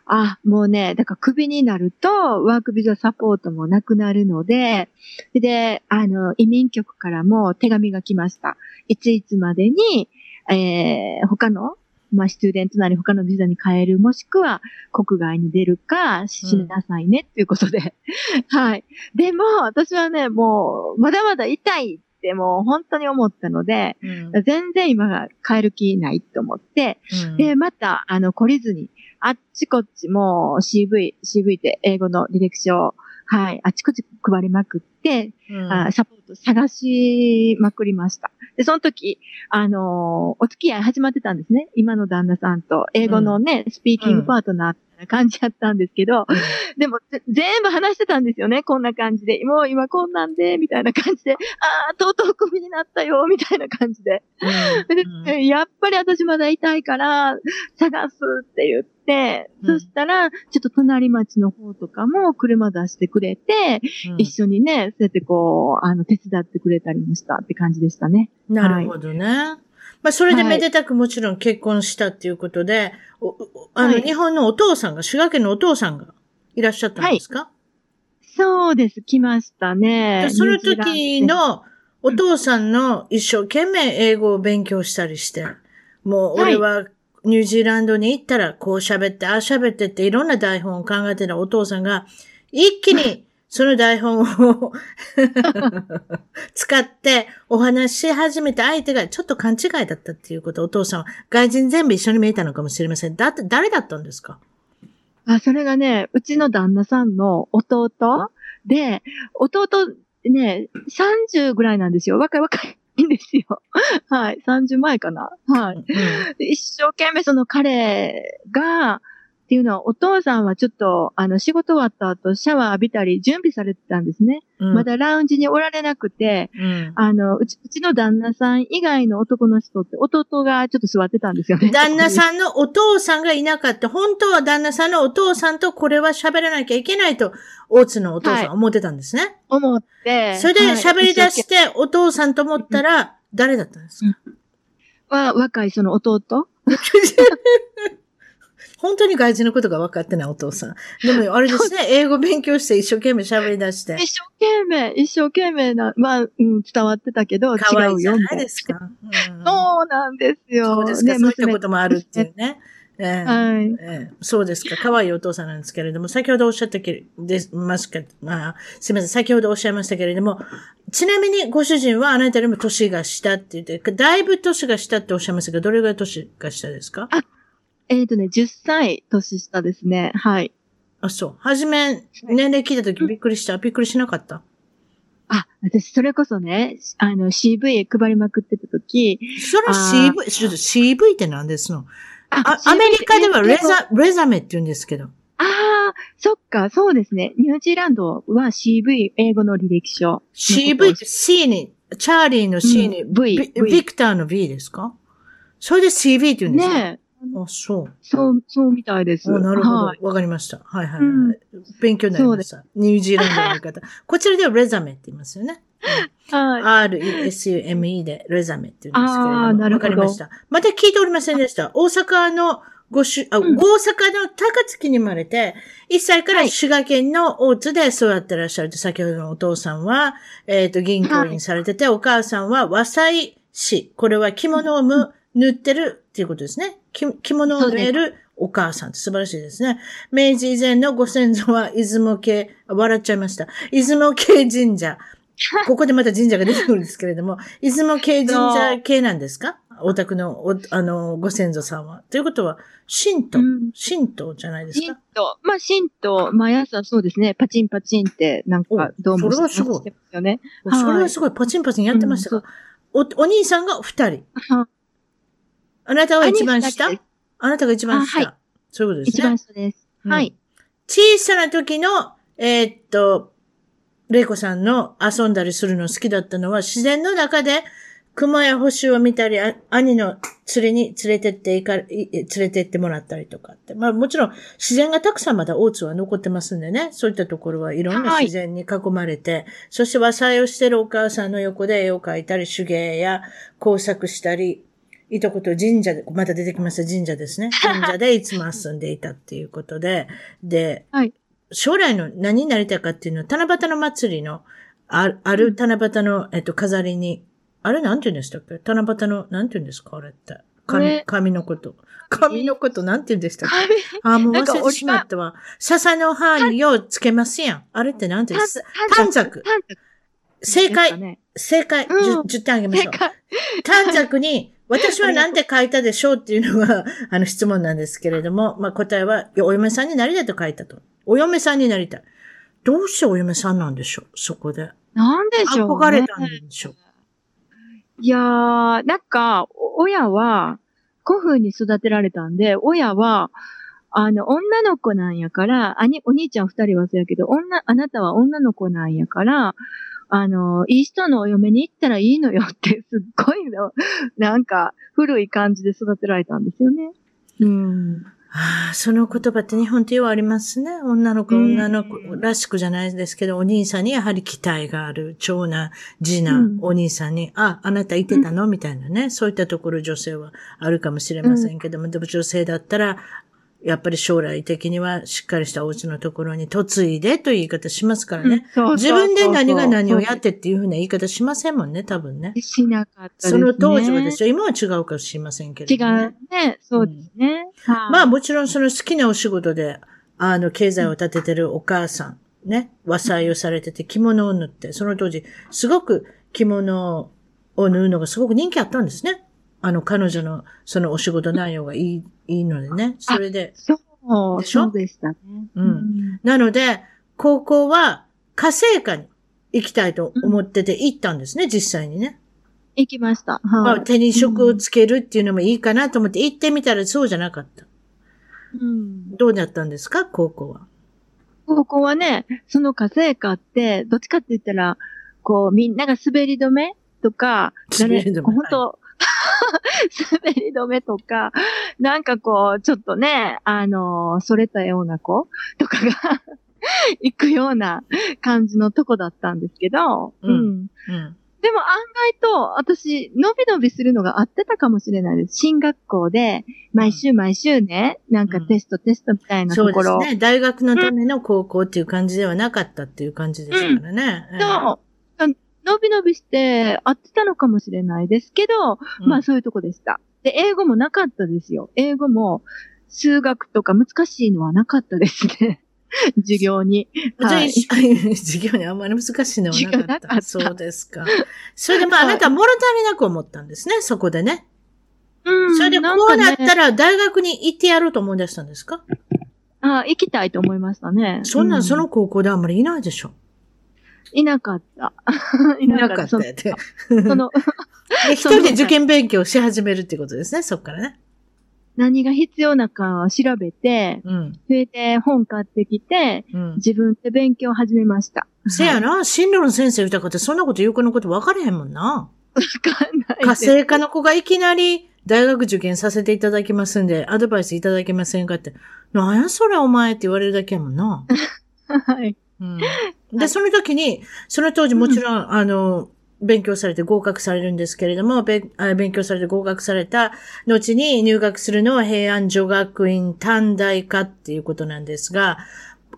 あ、もうね、だからクビになると、ワークビザサポートもなくなるので、で、あの、移民局からも手紙が来ました。いついつまでに、えー、他の、まあ、スチューデントなり他のビザに変える、もしくは国外に出るかしなさいね、っていうことで。はい。でも、私はね、もう、まだまだ痛いってもう本当に思ったので、うん、全然今が変える気ないと思って、うん、で、また、あの、懲りずに、あっちこっちも CV、CV って英語の履歴書を、はい、あっちこっち配りまくって、うん、あサポート探しまくりました。で、その時、あのー、お付き合い始まってたんですね。今の旦那さんと、英語のね、スピーキングパートナーな感じやったんですけど、うん、でも全部話してたんですよね、こんな感じで。もう今こんなんで、みたいな感じで、あ。あ、とうとうクビになったよ、みたいな感じで。うん、やっぱり私まだ痛いから、探すって言って、うん、そしたら、ちょっと隣町の方とかも車出してくれて、一緒にね、そうやってこう、あの、手伝ってくれたりもしたって感じでしたね。なるほどね。はい。まあ、それでめでたくもちろん結婚したっていうことで、はい、あの、はい、日本のお父さんが、滋賀県のお父さんがいらっしゃったんですか、はい、そうです、来ましたね。その時のお父さんの一生懸命英語を勉強したりして、もう俺はニュージーランドに行ったらこう喋って、ああ喋ってっていろんな台本を考えてたお父さんが、一気に その台本を使ってお話し始めた相手がちょっと勘違いだったっていうことをお父さんは外人全部一緒に見えたのかもしれません。だって、誰だったんですか？あ、それがね、うちの旦那さんの弟で、弟ね、30ぐらいなんですよ。若い若いんですよ。はい。30前かな。はい。うん、一生懸命その彼が、っていうのは、お父さんはちょっと、あの、仕事終わった後、シャワー浴びたり準備されてたんですね。うん、まだラウンジにおられなくて、うん、あのうち、うちの旦那さん以外の男の人って、弟がちょっと座ってたんですよね。旦那さんのお父さんがいなかった。本当は旦那さんのお父さんとこれは喋らなきゃいけないと、大津のお父さんは思ってたんですね。はい、思って。それで喋り出して、お父さんと思ったら、誰だったんですか、うん、は、若いその弟？本当に外人のことが分かってないお父さん。でも、あれですね、英語勉強して一生懸命喋り出して。一生懸命、一生懸命な、まあ、うん、伝わってたけど、違うよ。ないですか、うん、そうなんですよ。そうですか、ね、そういったこともあるっていうね。えー、はい、えー、そうですか。可愛いお父さんなんですけれども、先ほどおっしゃったけでますか、まあ、すみません。先ほどおっしゃいましたけれども、ちなみにご主人はあなたよりも年が下って言って、だいぶ年が下っておっしゃいましたけど、どれぐらい年が下ですか？あ、えっ、ー、とね、10歳年下ですね。はい。あ、そう。はじめ、年齢聞いたときびっくりした。びっくりしなかった？あ、私、それこそね、あの、CV 配りまくってたとき。それ CV、ちょっと CV って何ですの？あアメリカではレザ、レザメって言うんですけど。ああ、そっか、そうですね。ニュージーランドは CV、英語の履歴書。CV って C に、チャーリーの C に、うん、v, v、ビクターの V ですか？それで CV って言うんですか？ねあ、そう。そう、そうみたいです。なるほど。わ、はい、かりました。はいはいはい。うん、勉強になりました。ニュージーランドの言い方。こちらではレザメって言いますよね。はい。R-E-S-U-M-E でレザメって言うんですけれども。あなるほど。わかりました。また聞いておりませんでした。大阪のごしゅ、あ、うん、大阪の高槻に生まれて、1歳から滋賀県の大津で育ってらっしゃると、先ほどのお父さんは、えっ、ー、と、銀行員されてて、はい、お母さんは和裁師。これは着物をむ、塗ってるっていうことですね。着物を縫えるお母さんって素晴らしいですね。明治以前のご先祖は出雲系、笑っちゃいました。出雲系神社。ここでまた神社が出てくるんですけれども、出雲系神社系なんですか？お宅の、お、あの、ご先祖さんは。ということは、神道、うん、神道じゃないですか？神道。まあ、神道、毎朝そうですね、パチンパチンって、なんか、どうもそれはすごい。よね。それはすごい、パチンパチンやってましたか、うん、お、お兄さんが二人。あなたは一番下？あなたが一番下。はい。そういうことですね。一番下です。うん、はい。小さな時の、えー、っと、玲子さんの遊んだりするの好きだったのは、自然の中で熊や星を見たり、兄の釣りに連れてっていか、連れてってもらったりとかって。まあもちろん自然がたくさんまだ大津は残ってますんでね。そういったところはいろんな自然に囲まれて、はい、そして和裁をしてるお母さんの横で絵を描いたり、手芸や工作したり、いたことを神社で、また出てきました神社ですね。神社でいつも遊んでいたっていうことで、で、はい将来の何になりたいかっていうのは、七夕の祭りの、あある七夕の、えっと、飾りに、あれなんて言うんでしたっけ？七夕の、なんて言うんですか？あれって。紙紙のこと。紙のこと、なんて言うんでしたっけ？紙あ、もう忘れてしまったわ。笹の葉にをつけますやん。あれってなんて言うんです短冊。短冊。正解正解。うん 10, 10点あげましょう。短冊に、私は何て書いたでしょうっていうのが、あの質問なんですけれども、まあ答えは、お嫁さんになりたいと書いたと。お嫁さんになりたい。どうしてお嫁さんなんでしょう？そこで。なんでしょう、ね。憧れたんでしょう？いやー、なんか、お親は、古風に育てられたんで、親は、あの、女の子なんやから、兄、お兄ちゃん二人はそうやけど、女、あなたは女の子なんやから、あの、いい人のお嫁に行ったらいいのよって、すっごいの、なんか、古い感じで育てられたんですよね。うん。ああ、その言葉って日本ってようありますね。女の子、うん女の子らしくじゃないですけど、お兄さんにやはり期待がある。長男、次男、うんお兄さんに、あ、あなたいてたの？みたいなね。そういったところ女性はあるかもしれませんけども、でも女性だったら、やっぱり将来的にはしっかりしたお家のところに嫁いでという言い方しますからね。そう自分で何が何をやってっていうふうな言い方しませんもんね、多分ね。しなかったですね。その当時はですよ。今は違うかもしれませんけども、ね。うね。そうですね。はいまあもちろんその好きなお仕事で、あの、経済を立ててるお母さん、ね、和裁をされてて着物を縫って、その当時、すごく着物を縫うのがすごく人気あったんですね。あの、彼女のそのお仕事内容がいい、いいのでね。それで、そう、でしょ？そうでしたね。うんなので、高校は家政科に行きたいと思ってて行ったんですね、実際にね。行きました。まあ、はい。手に職をつけるっていうのもいいかなと思って行ってみたらそうじゃなかった。うんどうだったんですか、高校は？ここはね、その家政科って、どっちかって言ったら、こう、みんなが滑り止めとか、滑り止め本当 滑り止めとか、なんかこう、ちょっとね、あの、それたような子とかが 行くような感じのとこだったんですけど、うんうん。うん。でも案外と、私、伸び伸びするのが合ってたかもしれないです。進学校で、毎週毎週ね、なんかテストテストみたいなそところ。うですね。大学のための高校っていう感じではなかったっていう感じですからね。ええそう。伸び伸びして合ってたのかもしれないですけど、うんまあそういうとこでした。で、英語もなかったですよ。英語も数学とか難しいのはなかったですね。授業に。はい。授業にあんまり難しいのはなかった。ったそうですか。それでまああなたは物足りなく思ったんですね、そこでね。うんそれでこうなったら大学に行ってやろうと思い出したんですか？あ行きたいと思いましたね。そんなんうその高校であんまりいないでしょ。いなかった。いいなかったって。その、で 一人で受験勉強し始めるってことですね、そっからね。何が必要なかを調べて、うん。それで本買ってきて、うん。自分で勉強を始めました。せやな、進路の先生歌かってそんなこと言う子のこと分かれへんもんな。わかんない家。政科の子がいきなり大学受験させていただきますんで、アドバイスいただけませんかって。なんやそれお前って言われるだけやもんな。はい。うん、はで、いその時に、その当時もちろん、あの、勉強されて合格されるんですけれども、勉強されて合格された後に入学するのは平安女学院短大科っていうことなんですが、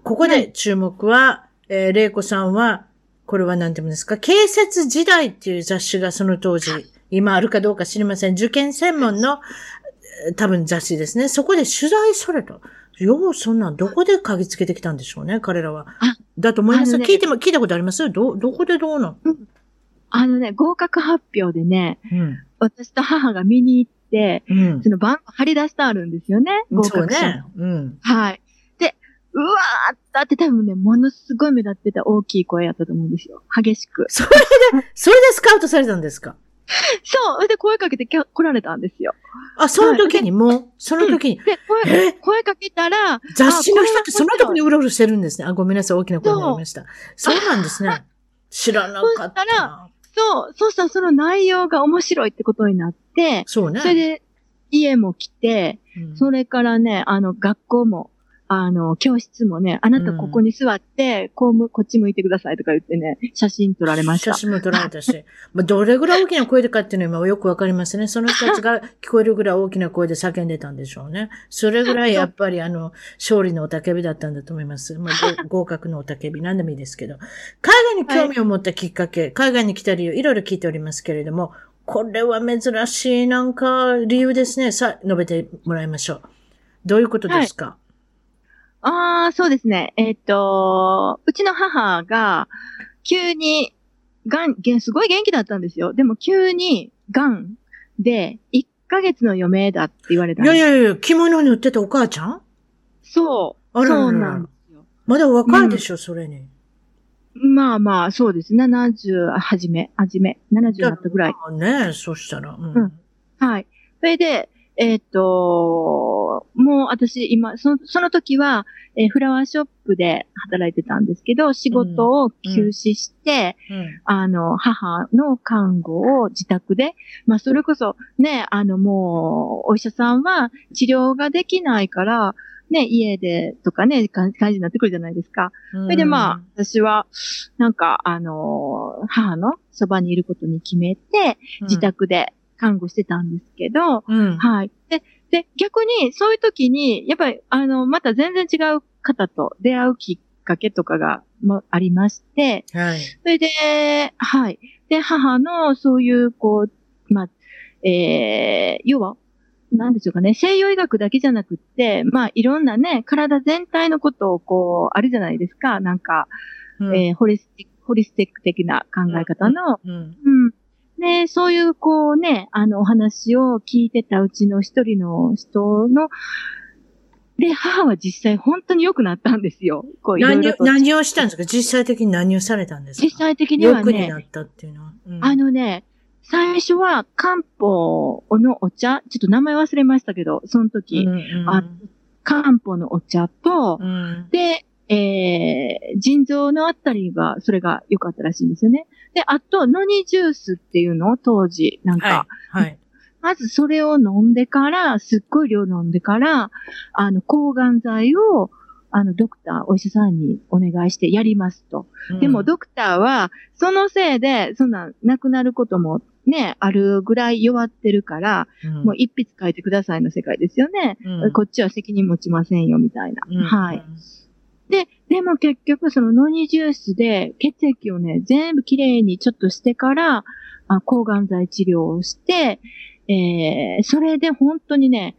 ここで注目は、えー、玲子さんは、これは何て言うんですか、建設時代っていう雑誌がその当時、今あるかどうか知りません。受験専門の、えー多分雑誌ですね。そこで取材された。よう、そんなん、どこで嗅ぎつけてきたんでしょうね、彼らはあ。だと思います？ね聞いても、聞いたことあります？ど、どこでどうなんあのね、合格発表でね、うん。私と母が見に行って、うん。その番号貼り出してあるんですよね。合そう格者の。ね。うん。はい。で、うわーだって多分ね、ものすごい目立ってた大きい声やったと思うんですよ。激しく。それで、それでスカウトされたんですか？そう。で声かけてきゃ来られたんですよ。あ、その時に？もう、その時に、で、声、え？声かけたら、雑誌の人ってその時にうろうろしてるんですね。あ、ごめんなさい、大きな声になりました。そうなんですね。知らなかったそしたら。そう、そうしたらその内容が面白いってことになって、そうね。それで家も来て、うんそれからね、あの、学校も、あの、教室もね、あなたここに座って、こうむ、こっち向いてくださいとか言ってね、写真撮られました写。真も撮られたし。まあ、どれぐらい大きな声でかっていうのは今よくわかりますね。その人たちが 聞こえるぐらい大きな声で叫んでたんでしょうね。それぐらいやっぱりあの、勝利のおたけびだったんだと思います。まあ、ご合格のおたけび、何でもいいですけど。海外に興味を持ったきっかけ、海外に来た理由、いろいろ聞いておりますけれども、これは珍しいなんか理由ですね。さあ、述べてもらいましょう。どういうことですか、ああ、そうですね。えっ、と、うちの母が、急に、がん、すごい元気だったんですよ。でも急に、がんで、1ヶ月の余命だって言われたんいやいやいや、着物に売ってたお母ちゃん？そう。あらそうなんですよ。まだ若いでしょ、それに。まあまあ、そうです。70、はじめ、はじめ、70になったぐらい。あねそしたら。うん。うんはい。それで、えっ、と、もう私今、その、その時は、えーフラワーショップで働いてたんですけど、仕事を休止して、うんあの、母の看護を自宅で、まあ、それこそ、ね、あの、もう、お医者さんは治療ができないから、ね、家でとかね、感感じになってくるじゃないですか。それでまあ、私は、なんか、あの、母のそばにいることに決めて、自、宅で看護してたんですけど、うん。はい。で、で、逆に、そういう時に、やっぱり、あの、また全然違う方と出会うきっかけとかが、もありまして、はい。それで、はい。で、母の、そういう、こう、まあ、えー、要は、なんでしょうかね、西洋医学だけじゃなくって、まあ、いろんなね、体全体のことを、こう、あるじゃないですか。なんか、うんえーホリスティック、ホリスティック的な考え方の、うん。うん。で、そういう、こうね、あの、お話を聞いてたうちの一人の人の、で、母は実際本当に良くなったんですよ。こう、何を。何をしたんですか？実際的に何をされたんですか？実際的にはね欲にな、ったっていうのは。うんあ、のね、最初は漢方のお茶、ちょっと名前忘れましたけど、その時、うんうんあ漢方のお茶と、うん。で、えー、腎臓のあたりが、それが良かったらしいんですよね。で、あと、ノニジュースっていうの？を当時、なんか、はい。はい。まずそれを飲んでから、すっごい量飲んでから、あの、抗がん剤を、あの、ドクター、お医者さんにお願いしてやりますと。でも、ドクターは、そのせいで、そんな、亡くなることもね、あるぐらい弱ってるから、うん、もう一筆書いてくださいの世界ですよね。うん、こっちは責任持ちませんよ、みたいな。うんはい。。で、でも結局そのノニジュースで血液をね、全部きれいにちょっとしてから、あ抗がん剤治療をして、えー、それで本当にね、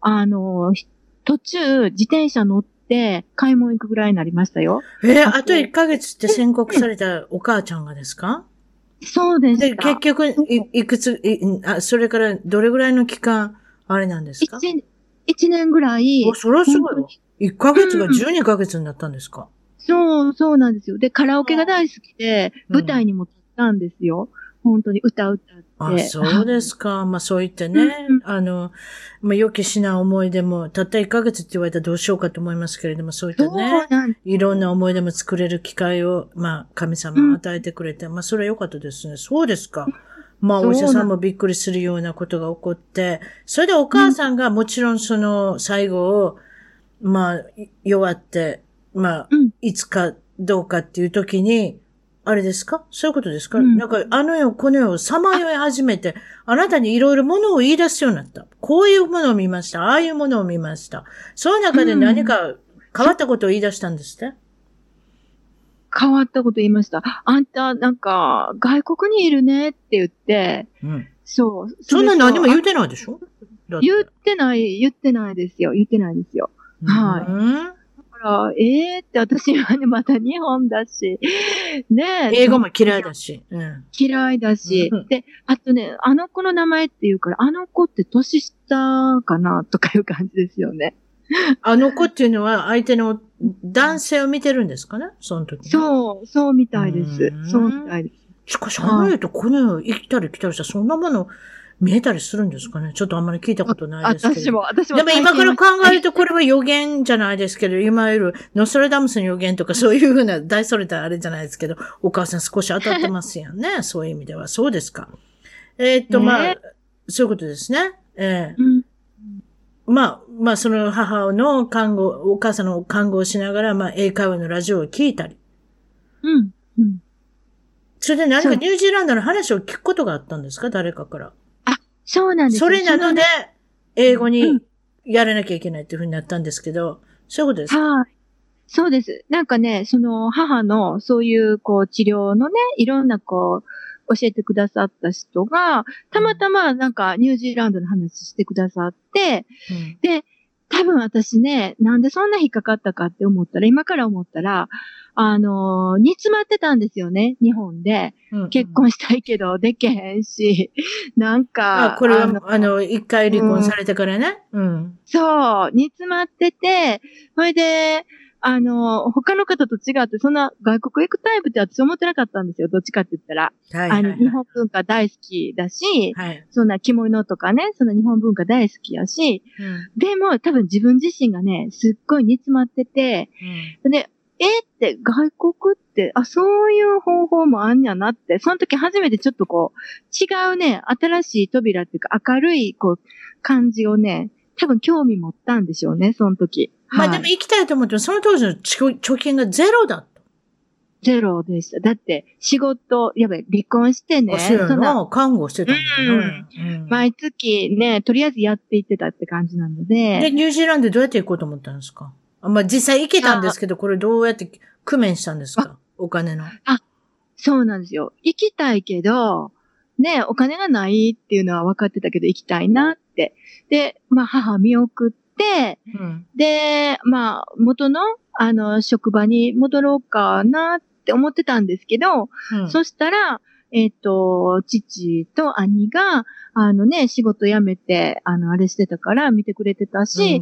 あの、ひ途中自転車乗って買い物行くぐらいになりましたよ。えーあとあと1ヶ月って宣告されたお母ちゃんがですか？そうでで、した。結局、い、いくつ、いあ、それからどれぐらいの期間、あれなんですか？一一年ぐらいお、、それはすごいわ本当に。1ヶ月がうん12ヶ月になったんですか、そう、そうなんですよ。で、カラオケが大好きで、うん舞台にも立ったんですよ。本当に歌歌って。あ、そうですか。まあそう言ってね、うんあの、まあ予期しない思い出も、たった1ヶ月って言われたらどうしようかと思いますけれども、そういったね、いろんな思い出も作れる機会を、まあ神様が与えてくれて、まあそれは良かったですね。そうですか。まあお医者さんもびっくりするようなことが起こって、それでお母さんがもちろんその最後を、まあい弱って、まあうん。いつかどうかっていう時に、あれですか？そういうことですか、うん。なんか、あの世、この世をさまよい始めて、あなたにいろいろものを言い出すようになった。こういうものを見ました。ああいうものを見ました。そういう中で何か変わったことを言い出したんですって、変わったこと言いました。あんた、なんか、外国にいるねって言って、うん、そう。そんな何も言ううてないでしょ？言ってない、言ってないですよ。言ってないですよ。はいうんだから、ええー、って私はね、また日本だし、ねえ英語も嫌いだし。うん。嫌いだしうん、で、あとね、あの子の名前って言うから、あの子って年下かなとかいう感じですよね。あの子っていうのは相手の男性を見てるんですかね？その時。そう、そうみたいですう。んそうみたいです。しかし、あの世とこの世生きたり来たりしたらそんなもの見えたりするんですかね？ちょっとあんまり聞いたことないですけど。私も、私も。でも今から考えるとこれは予言じゃないですけど、いわゆるノストラダムスの予言とかそういうふうな大それたあれじゃないですけど、お母さん少し当たってますよね？そういう意味では。そうですか。えーっと、まあね、そういうことですね。ええうん。まあ、まあその母の看護、お母さんの看護をしながら、まあ英会話のラジオを聞いたり。うん。うん。それで何かニュージーランドの話を聞くことがあったんですか？誰かから。そうなんですそれなので、英語うにんやらなきゃいけないっていうふうになったんですけど、そういうことですか？はい。そうです。なんかね、その母のそういうこう治療のね、いろんなこう、教えてくださった人が、たまたまなんかニュージーランドの話してくださって、うんで、多分私ね、なんでそんな引っかかったかって思ったら、今から思ったら、あのー煮詰まってたんですよね、日本で。うん結婚したいけど、でけへんし、なんか、あ、これは、のあの、一回離婚されてからね。うん。そう、煮詰まってて、それで、あの、他の方と違って、そんな外国行くタイプって私思ってなかったんですよ。どっちかって言ったら。はい。あの、はい日本文化大好きだし、はい。そんな着物とかね、その日本文化大好きやし、うんでも多分自分自身がね、すっごい煮詰まってて、で、えって外国って、あ、そういう方法もあんやなって、その時初めてちょっとこう、違うね、新しい扉っていうか明るいこう、感じをね、多分興味持ったんでしょうね、その時。はいまあでも行きたいと思っても、その当時の貯貯金がゼロだった。ゼロでした。だって、仕事、やばい、離婚してね、あそうな、な。看護してたもんね。うん毎月ね、とりあえずやっていってたって感じなので、で、ニュージーランドどうやって行こうと思ったんですか？あまあ実際行けたんですけど、これどうやって工面したんですか？お金の。そうなんですよ。行きたいけど、ね、お金がないっていうのは分かってたけど行きたいなって。で、まあ母見送って、うん。で、まあ元の、あの、職場に戻ろうかなって思ってたんですけど、うん。そしたら、えっ、と、父と兄が、あのね、仕事辞めて、あの、あれしてたから見てくれてたし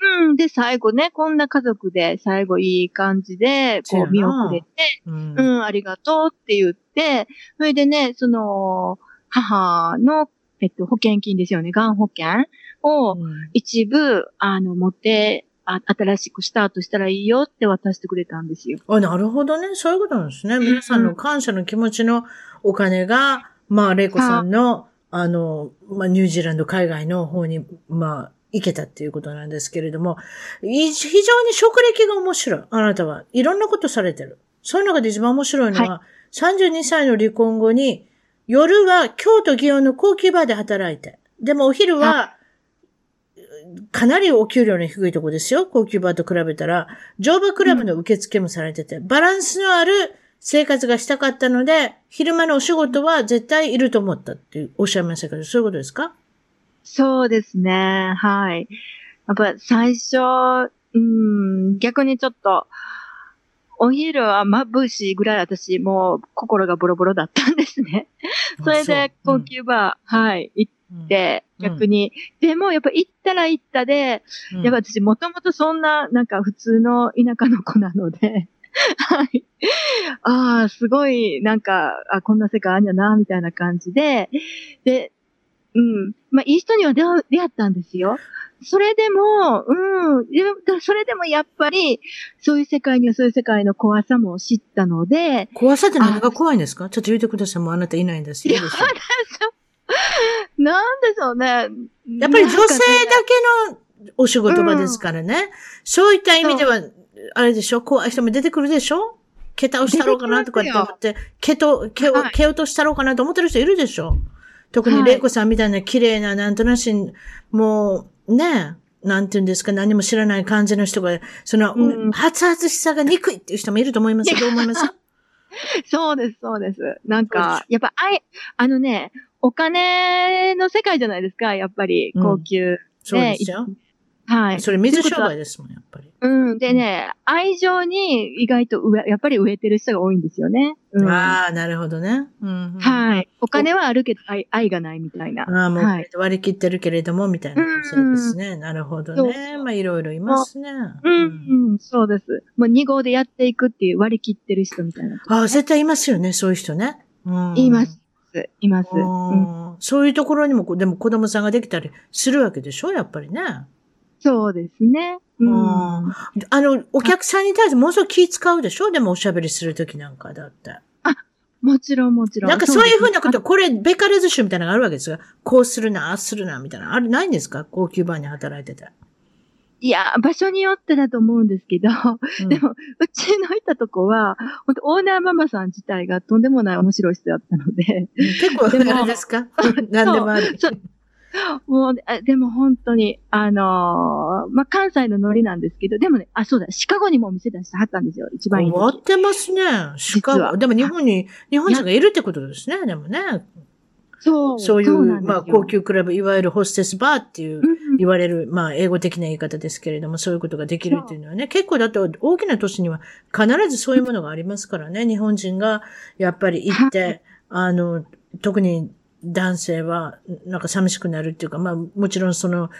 うん、、うん、で、最後ね、こんな家族で最後いい感じで、こう見送れて、うん。うん、ありがとうって言って、それでね、その、母の、えっと、保険金ですよね、がん保険をうん一部、あの、持って、あ新しくスタートしたらいいよって渡してくれたんですよ。あ、なるほどね。そういうことなんですね。皆さんの感謝の気持ちのお金が、まあ、レイコさんの、あの、まあ、ニュージーランド海外の方に、まあ、行けたっていうことなんですけれども、い非常に職歴が面白い。あなたはいろんなことされてる。その中で一番面白いのは、32歳の離婚後に、夜は京都祇園の高級バーで働いて、でもお昼は、かなりお給料の低いとこですよ。高級バーと比べたら。乗馬クラブの受付もされてて、バランスのある生活がしたかったので、昼間のお仕事は絶対いると思ったっておっしゃいましたけど、そういうことですか？そうですね、はい。やっぱ最初、うん、逆にちょっと、お昼は眩しいぐらい私もう心がボロボロだったんですね。それで高級バー、はい、行って、うん逆に。でもやっぱ行ったら行ったで、うん、やっぱ私もともとそんな、なんか普通の田舎の子なので、はい。ああ、すごい、なんか、あ、こんな世界あんやな、みたいな感じで、で、うん。まあ、いい人には出会ったんですよ。それでも、うん。でもだそれでもやっぱり、そういう世界にはそういう世界の怖さも知ったので、怖さって何が怖いんですか？ちょっと言ってください。もうあなたいないんですよ。いやなんでしょうね。やっぱり女性だけのお仕事場ですからね。そういった意味では、あれでしょ？怖い人も出てくるでしょ？毛倒したろうかなとかって思って、毛と、毛を、はい。毛落としたろうかなと思ってる人いるでしょ？特にはい。レイコさんみたいな綺麗な、なんとなし、もう、ねなんていうんですか、何も知らない感じの人が、その、うん発々しさが憎いっていう人もいると思いますどう思います？そうです、そうです。なんか、やっぱ、あい、あのね、お金の世界じゃないですか、やっぱり、うん高級。そうですよ。はい。それ水商売ですもん、やっぱり。うん。でね、愛情に意外と植え、やっぱり植えてる人が多いんですよね。うん。ああ、なるほどね。うんうんはい。お金はあるけど愛愛がないみたいな。ああ、もうはい。割り切ってるけれども、みたいなそうですね。なるほどね。まあ、いろいろいますね。うん、うん、そうです。もう2号でやっていくっていう割り切ってる人みたいな。ああ、絶対いますよね、そういう人ね。うん、います。います。ううんんそういうところにも、でも子供さんができたりするわけでしょやっぱりね。そうですね。うん。うんあの、お客さんに対してものすごく気使うでしょ？でもおしゃべりするときなんかだって。もちろんもちろん。なんかそういうふうなこと、これ、ベカレズ州みたいなのがあるわけですが、こうするな、ああするな、みたいな。あれないんですか？高級バーに働いてたら。いや、場所によってだと思うんですけど、うん、でも、うちのいたとこは、本当オーナーママさん自体がとんでもない面白い人だったので。結構、あれですか？何でもある。もう、でも本当に、あのー、まあ、関西のノリなんですけど、でもね、あ、そうだ、シカゴにもお店出してはったんですよ、一番いい。終わってますね、シカゴ。でも日本に、日本人がいるってことですね、でもね。そう。そういう、まあ、高級クラブ、いわゆるホステスバーっていう、言われる、まあ、英語的な言い方ですけれども、そういうことができるっていうのはね、結構だと大きな都市には必ずそういうものがありますからね、日本人がやっぱり行って、あの、特に男性は、なんか寂しくなるっていうか、まあ、もちろんその、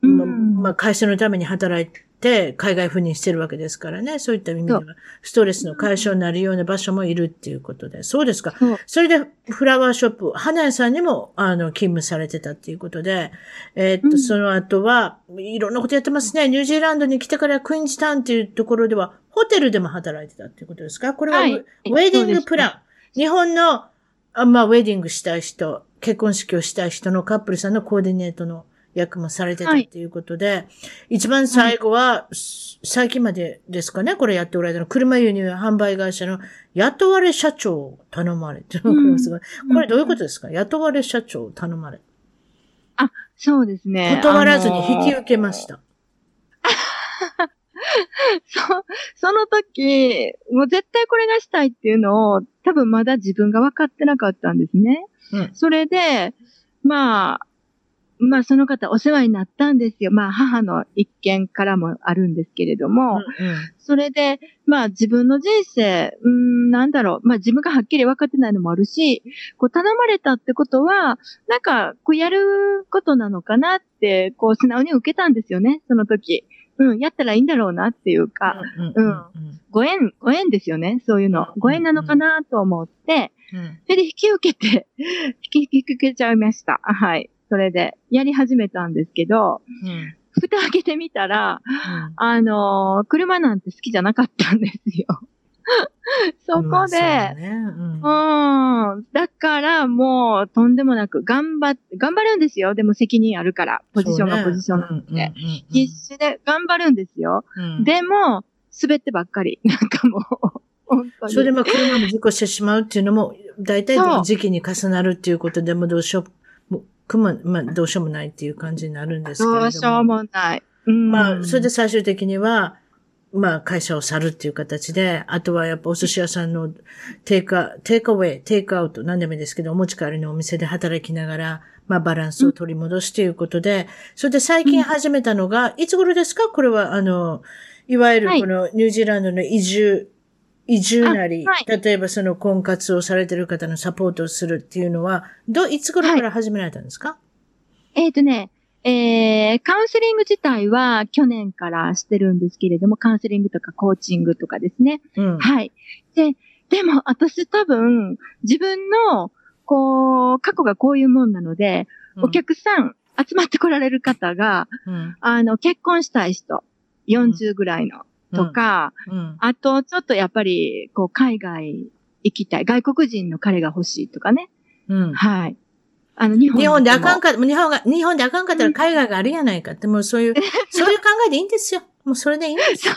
まあ、まあ、会社のために働いて、海外赴任してるわけですからね。そういった意味では、ストレスの解消になるような場所もいるっていうことで。そうですか。それで、フラワーショップ、花屋さんにも、あの、勤務されてたっていうことで、えー、っと、その後は、いろんなことやってますね。ニュージーランドに来てからクイーンズタウンっていうところでは、ホテルでも働いてたっていうことですか？これは、はい、ウェディングプラン。日本のあまあ、ウェディングしたい人、結婚式をしたい人のカップルさんのコーディネートの役もされてたっていうことで、はい、一番最後は、最近までですかね、これやっておられたの、車輸入販売会社の雇われ社長を頼まれて、うん、これどういうことですか、雇われ社長を頼まれ。あ、そうですね。断らずに引き受けました。そ、その時、もう絶対これがしたいっていうのを、多分まだ自分が分かってなかったんですね。うん、それで、まあ、まあその方お世話になったんですよ。まあ母の一件からもあるんですけれども、うんうん、それで、まあ自分の人生、うん、なんだろう、まあ自分がはっきり分かってないのもあるし、こう頼まれたってことは、なんかこうやることなのかなって、こう素直に受けたんですよね、その時。うん、やったらいいんだろうなっていうか、うん、ご縁、ご縁ですよね、そういうの。ご縁なのかなと思って、それで引き受けて、引き受けちゃいました。はい。それで、やり始めたんですけど、うん蓋開けてみたら、うん、あのー、車なんて好きじゃなかったんですよ。そこで、ねうからもうとんでもなく頑張頑張るんですよ。でも責任あるから。ポジションがポジションなんで。必死で頑張るんですよ。うん、でも、滑ってばっかり。なんかもう。本当にそれでまあ車も事故してしまうっていうのも、大体時期に重なるっていうことでもどうしよう、ま、まあ、どうしようもないっていう感じになるんですけどどうしようもない。うん、まあ、それで最終的には、まあ、会社を去るっていう形で、あとはやっぱお寿司屋さんのテイクテイクアウェイ、テイクアウト、何でもいいですけど、お持ち帰りのお店で働きながら、まあ、バランスを取り戻すということで、それで最近始めたのが、いつ頃ですか？これは、あの、いわゆるこのニュージーランドの移住、移住なり、はい、例えばその婚活をされている方のサポートをするっていうのは、ど、いつ頃から始められたんですか、はい、えっ、ー、とね、えー、カウンセリング自体は去年からしてるんですけれども、カウンセリングとかコーチングとかですね。うん、はい。で、でも私多分自分の、こう、過去がこういうもんなので、うん、お客さん集まってこられる方が、うん、あの、結婚したい人、40ぐらいの、とか、あと、ちょっとやっぱり、こう、海外行きたい。外国人の彼が欲しいとかね。はい。あの、日本日本であかんか、日本が、日本であかんかったら海外があるやないかって、もうそういう、そういう考えでいいんですよ。もうそれでいいんですよ。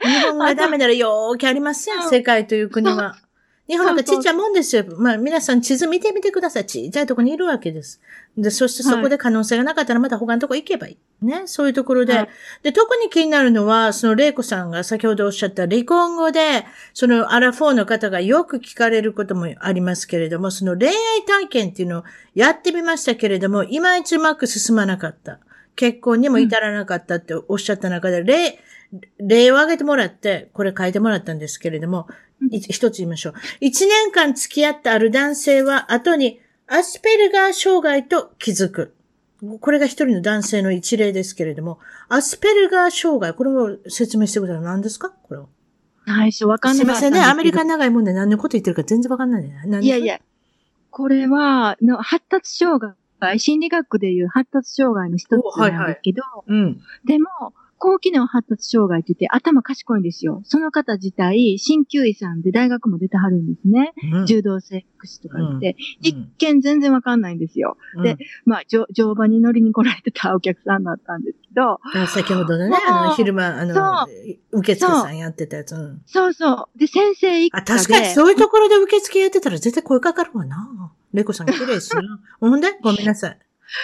日本がダメならよーきありますよ、世界という国は。日本なんかちっちゃいもんですよ。まあ皆さん地図見てみてください。ちっちゃいとこにいるわけです。で、そしてそこで可能性がなかったらまた他のとこ行けばいい。ね。そういうところで。はい、で、特に気になるのは、その玲子さんが先ほどおっしゃった離婚後で、そのアラフォーの方がよく聞かれることもありますけれども、その恋愛体験っていうのをやってみましたけれども、いまいちうまく進まなかった。結婚にも至らなかったっておっしゃった中で、例、例を挙げてもらって、これ書いてもらったんですけれども、一つ言いましょう。一年間付き合ったある男性は後にアスペルガー障害と気づく。これが一人の男性の一例ですけれども、アスペルガー障害、これを説明してください。何ですか？これを。最初わかんない。すいませんね。アメリカ長いもんで何のこと言ってるか全然わかんないね。いやいや。これは、の発達障害、心理学でいう発達障害の一つなんですけど、はいはい、うん、でも、高機能発達障害って言って頭賢いんですよ。その方自体、鍼灸医さんで大学も出てはるんですね。うん柔道整復師とか言って、うん一見全然わかんないんですよ。で、まあ、乗乗馬に乗りに来られてたお客さんだったんですけど、あ先ほどのね、あの、昼間、あのそ、受付さんやってたやつ。うんそうそう。で、先生一家あ、で。確かにそういうところで受付やってたら絶対声かかるわな。レコさん綺麗しな。ほんで？ごめんなさい。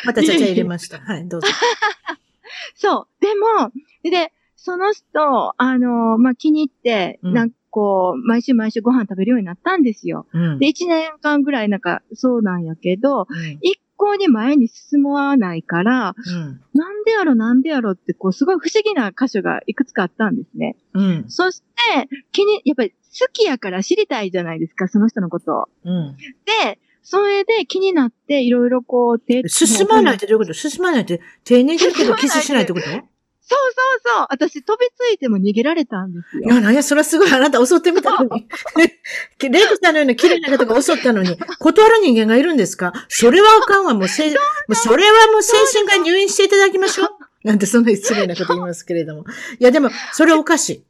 またちゃちゃ入れました。はい、どうぞ。そう。でも、で、その人、あの、まあ、気に入って、うんなんかこう、毎週毎週ご飯食べるようになったんですよ。うん。で、一年間ぐらいなんか、そうなんやけど、うん一向に前に進まないから、うん。なんでやろなんでやろって、こう、すごい不思議な箇所がいくつかあったんですね。うん。そして、気に、やっぱり好きやから知りたいじゃないですか、その人のことを。うん。で、それで気になって、いろいろこう、手進まないってどういうこと？進まないって、丁寧に言うけどキスしないってこと？そうそうそう。私飛びついても逃げられたんですよ。いや、なんや、それはすごいあなた襲ってみたのに。レイコさんのような綺麗な方が襲ったのに、断る人間がいるんですか？それはあかんわ。もうせ、もうそれはもう精神科に入院していただきましょう。なんてそんな失礼なこと言いますけれども。いや、でも、それはおかしい。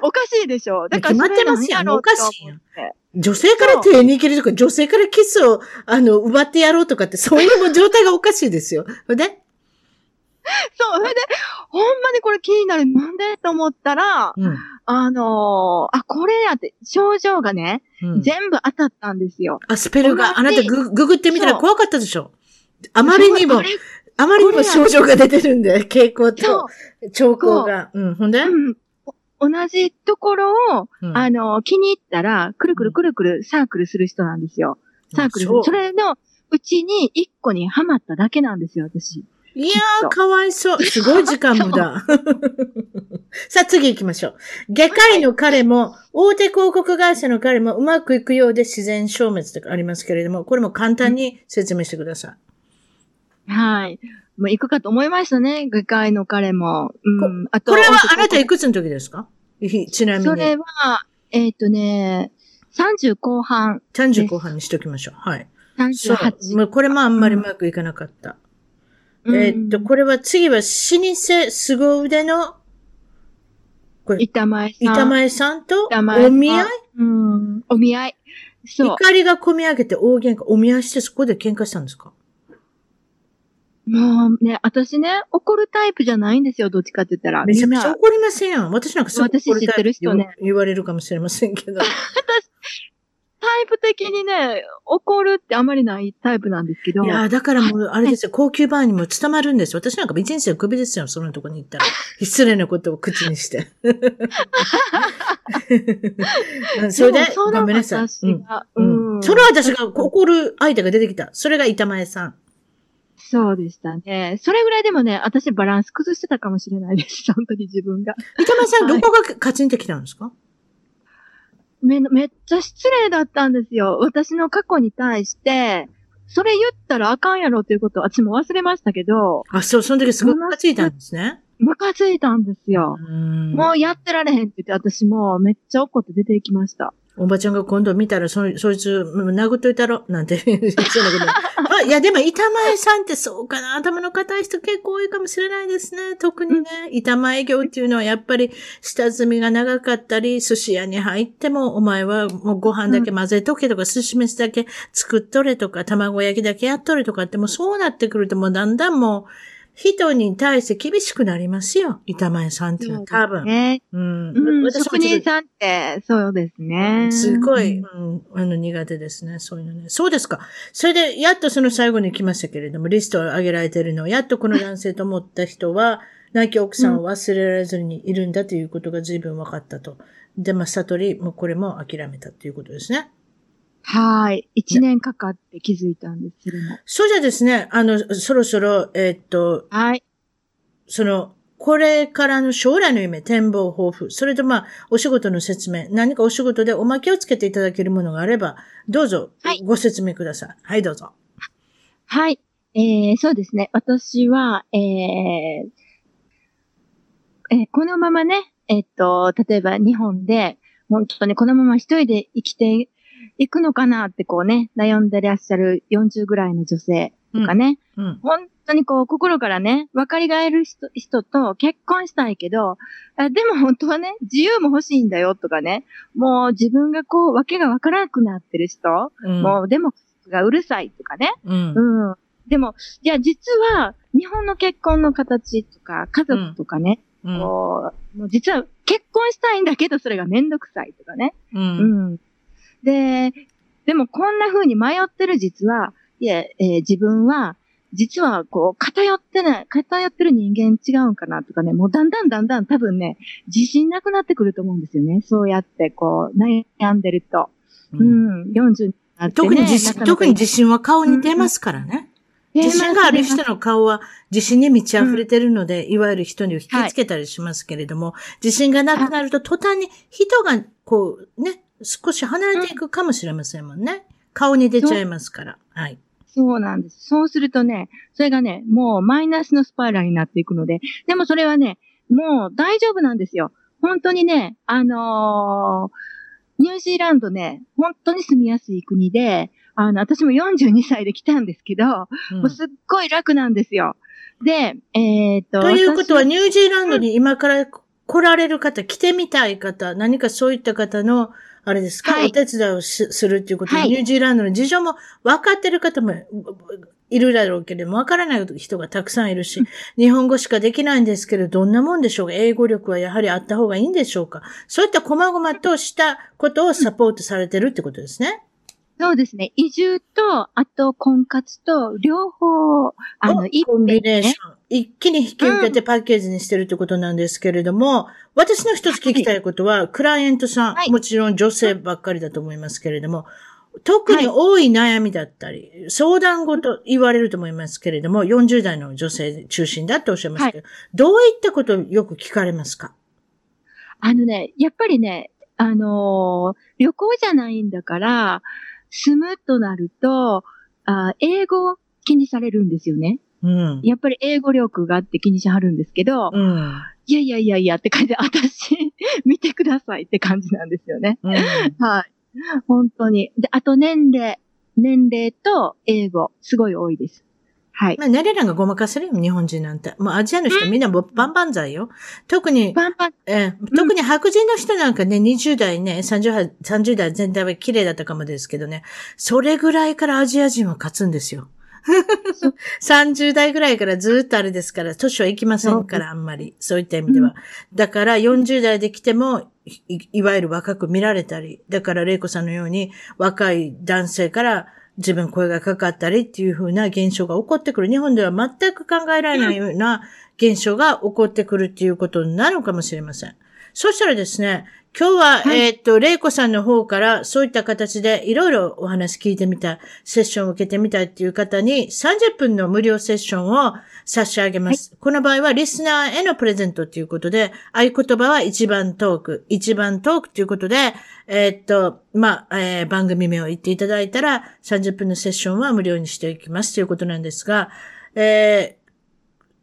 おかしいでしょ。だから決まってますやんそれ何ろうおかしい女性から手に切るとか、女性からキスを、あの、奪ってやろうとかって、そういう状態がおかしいですよ。ほんで？そう、それで、ほんまにこれ気になる。なんでと思ったら、うん。あのーあ、これやって、症状がね、うん、全部当たったんですよ。あ、スペルが、あなたグググってみたら怖かったでしょあまりにもあまりにも症状が出てるんで、傾向そと兆候が。うん、ほんで？う、うん。お同じところを、うんあのー気に入ったら、くるくるくるくるサークルする人なんですよ。サークル。そうそれのうちに一個にハマっただけなんですよ、私。いやー、かわいそう。すごい時間無駄。さあ、次行きましょう。外科医の彼も、大手広告会社の彼もうまくいくようで自然消滅とかありますけれども、これも簡単に説明してください。はい。もう行くかと思いましたね、外科医の彼も。うん。あと、これはあなた男いくつの時ですか？ひちなみそれに。は、えっ、とね、30後半、30後半にしときましょう。はい。そう。38。もうこれもあんまりうまくいかなかった。うんえーっと、これは次は老舗凄腕の、これ、板前さん。板前さんとお見合い？うん。お見合い。そう。怒りが込み上げて大喧嘩、お見合いしてそこで喧嘩したんですか？もうね、私ね、怒るタイプじゃないんですよ、どっちかって言ったら。めちゃめちゃ怒りません。私なんかすごく怒るタイプ私知ってる人ね言言われるかもしれませんけど。タイプ的にね、怒るってあまりないタイプなんですけど。いやーだからもう、あれですよ、高級バーにも伝まるんですよ。私なんか一日で首ですよ、そのとこに行ったら。失礼なことを口にして。うんそれでごめんなさい。私うん。その私が怒る相手が出てきた。それが板前さん。そうでしたね。それぐらいでもね、私バランス崩してたかもしれないです。本当に自分が。板前さん、はいどこがカチンってきたんですか？め、めっちゃ失礼だったんですよ。私の過去に対して、それ言ったらあかんやろっていうことを私も忘れましたけど、あ、そう、その時すごくムカついたんですね。ムカついたんですよ。うんもうやってられへんって言って私もめっちゃ怒って出て行きました。おばちゃんが今度見たら、そ、そいつ、殴っといたろ、なんて 言ってたけど。あ、いや、でも、板前さんってそうかな。頭の固い人結構多いかもしれないですね。特にね、板前業っていうのはやっぱり、下積みが長かったり、寿司屋に入っても、お前はもうご飯だけ混ぜとけとか、寿司飯だけ作っとれとか、卵焼きだけやっとれとかって、もうそうなってくると、もうだんだんもう、人に対して厳しくなりますよ。板前さんっていうのは多分。ね。うん。職人さんって、そうですね。すごい、うんうん、あの、苦手ですね。そういうのね。そうですか。それで、やっとその最後に来ましたけれども、リストを上げられているのは、やっとこの男性と思った人は、亡き奥さんを忘れられずにいるんだということが随分分かったと。で、まあ、悟り、もうこれも諦めたということですね。はい。一年かかって気づいたんです、それも。そうじゃですね、あの、そろそろ、えーっと、はい。その、これからの将来の夢、展望、抱負、それとまあ、お仕事の説明、何かお仕事でおまけをつけていただけるものがあれば、どうぞはい、ご説明ください。はい、どうぞ。はい。えー、そうですね。私は、えー、えーこのままね、えっと、例えば日本で、本当にこのまま一人で生きていくのかなってこうね、悩んでらっしゃる40ぐらいの女性とかね、うん。うん。本当にこう、心からね、分かりがえる人人と結婚したいけどあ、でも本当はね、自由も欲しいんだよとかね、もう自分がこう、わけがわからなくなってる人、うん。もうでも、がうるさいとかね、うん。うん。でも、じゃあ実は、日本の結婚の形とか、家族とかね、うん。こう、もう実は結婚したいんだけど、それがめんどくさいとかね。ううんん。で、でもこんな風に迷ってる実は、いや、えー自分は、実はこう、偏ってない、偏ってる人間違うんかなとかね、もうだんだんだんだん多分ね、自信なくなってくると思うんですよね。そうやってこう、悩んでると。ううんん、40になって、ね。特に自信、特に自信は顔に出ますからね。自信がある人の顔は自信に満ち溢れてるので、いわゆる人に引きつけたりしますけれども、自信がなくなると途端に人がこうね、少し離れていくかもしれませんもんね。顔に出ちゃいますから。はい。そうなんです。そうするとね、それがね、もうマイナスのスパイラルになっていくので、でもそれはね、もう大丈夫なんですよ。本当にね、あのーニュージーランドね、本当に住みやすい国で、あの、私も42歳で来たんですけど、うんもうすっごい楽なんですよ。で、えっ、と。ということは、私ニュージーランドに今から来られる方、来てみたい方、何かそういった方の、あれですか、はい。お手伝いをしするっていうことで、はい。ニュージーランドの事情も分かってる方もいるだろうけれども、分からない人がたくさんいるし、日本語しかできないんですけど、どんなもんでしょうか？英語力はやはりあった方がいいんでしょうか？そういった細々としたことをサポートされてるってことですね。そうですね。移住と、あと婚活と、両方、あの、一コンビネーション。一気に引き受けてパッケージにしてるってことなんですけれども、私の一つ聞きたいことは、クライアントさん、はい。もちろん女性ばっかりだと思いますけれども、特に多い悩みだったり、相談事言われると思いますけれども、40代の女性中心だっておっしゃいますけど、どういったことをよく聞かれますか？あのね、やっぱりね、あのー旅行じゃないんだから、住むとなると、あー英語を気にされるんですよね。うん。やっぱり英語力があって気にしはるんですけど、うん。いやいやいやいやって感じで、私、見てくださいって感じなんですよね。うん。はい。本当に。で、あと年齢。年齢と英語、すごい多いです。はい。まあ、慣れなんかごまかせるよ、日本人なんて。もうアジアの人みんなもうバンバン剤よ。特に、パンパン、ええ特に白人の人なんかね、20代ね、30, 30代全体は綺麗だったかもですけどね、それぐらいからアジア人は勝つんですよ。30代ぐらいからずっとあれですから、年はいきませんから、あんまり。そういった意味では。だから40代で来てもい、いわゆる若く見られたり、だから玲子さんのように若い男性から自分声がかかったりっていう風な現象が起こってくる。日本では全く考えられないような現象が起こってくるっていうことになるかもしれません。そしたらですね、今日は、はい。えーっと、玲子さんの方からそういった形でいろいろお話聞いてみたい、セッションを受けてみたいっていう方に30分の無料セッションを差し上げます。この場合はリスナーへのプレゼントということで、合言葉は一番トーク、一番トークということで、えーっと、まあ、えー番組名を言っていただいたら30分のセッションは無料にしていきますということなんですが、えー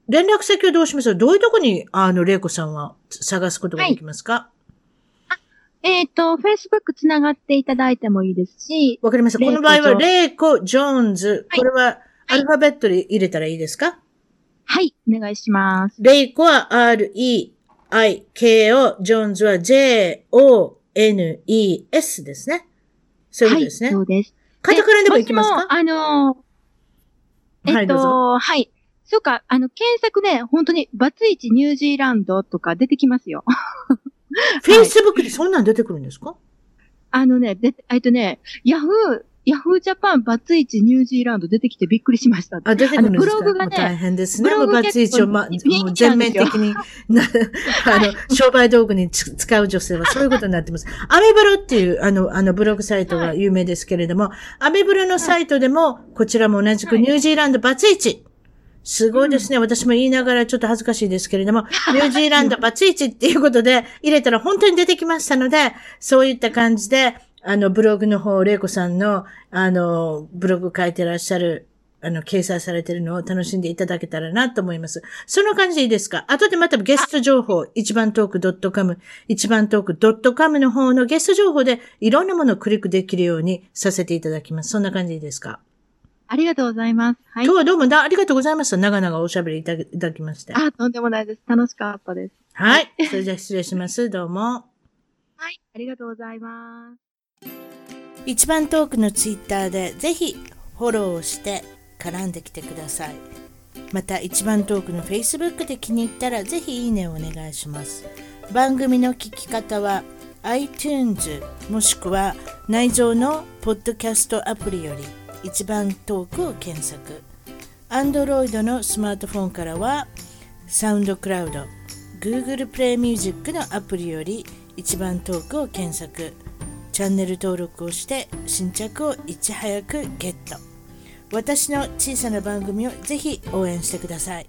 連絡先はどうします？かどういうとこに、あの、玲子さんは探すことができますか？えっ、と、Facebook つながっていただいてもいいですし、わかりました。この場合は、レイコ・ジョーンズ。はいこれは、アルファベットで入れたらいいですか？はい、お願いします。レイコは R-E-I-K-O、ジョーンズは J-O-N-E-S ですね。そういうことですね。はい、そうです。カタカナでもいきますか？あのーえっはいはい。そうか、あの、検索ね、本当に、バツイチニュージーランドとか出てきますよ。フェイスブックでそんなん出てくるんですか？あのね、で、えっとね、ヤフー、ヤフージャパンバツイチニュージーランド出てきてびっくりしました。あ、出てくるんですか？ブログがね大変ですね。バツイチを、ま、もう全面的に、な あの、商売道具につ使う女性はそういうことになってます。アメブロっていう、あの、あの、ブログサイトが有名ですけれども、アメブロのサイトでも、こちらも同じくはいニュージーランドバツイチ。すごいですね。私も言いながらちょっと恥ずかしいですけれども、ニュージーランドバツイチっていうことで入れたら本当に出てきましたので、そういった感じで、あの、ブログの方、玲子さんの、あの、ブログ書いてらっしゃる、あの、掲載されてるのを楽しんでいただけたらなと思います。その感じでいいですか？後でまたゲスト情報、一番トーク .com、一番トーク .com の方のゲスト情報でいろんなものをクリックできるようにさせていただきます。そんな感じでいいですか？ありがとうございます。はい。今日はどうもだありがとうございました。長々おしゃべりいただきまして。あ、とんでもないです。楽しかったです。はい。それじゃあ失礼します。どうも。はい。ありがとうございます。一番トークのツイッターでぜひフォローをして絡んできてください。また一番トークの Facebook で気に入ったらぜひいいねをお願いします。番組の聞き方は iTunes もしくは内蔵のポッドキャストアプリより一番トークを検索。Android のスマートフォンからはサウンドクラウド Google プレイミュージックのアプリより一番トークを検索。チャンネル登録をして新着をいち早くゲット。私の小さな番組をぜひ応援してください。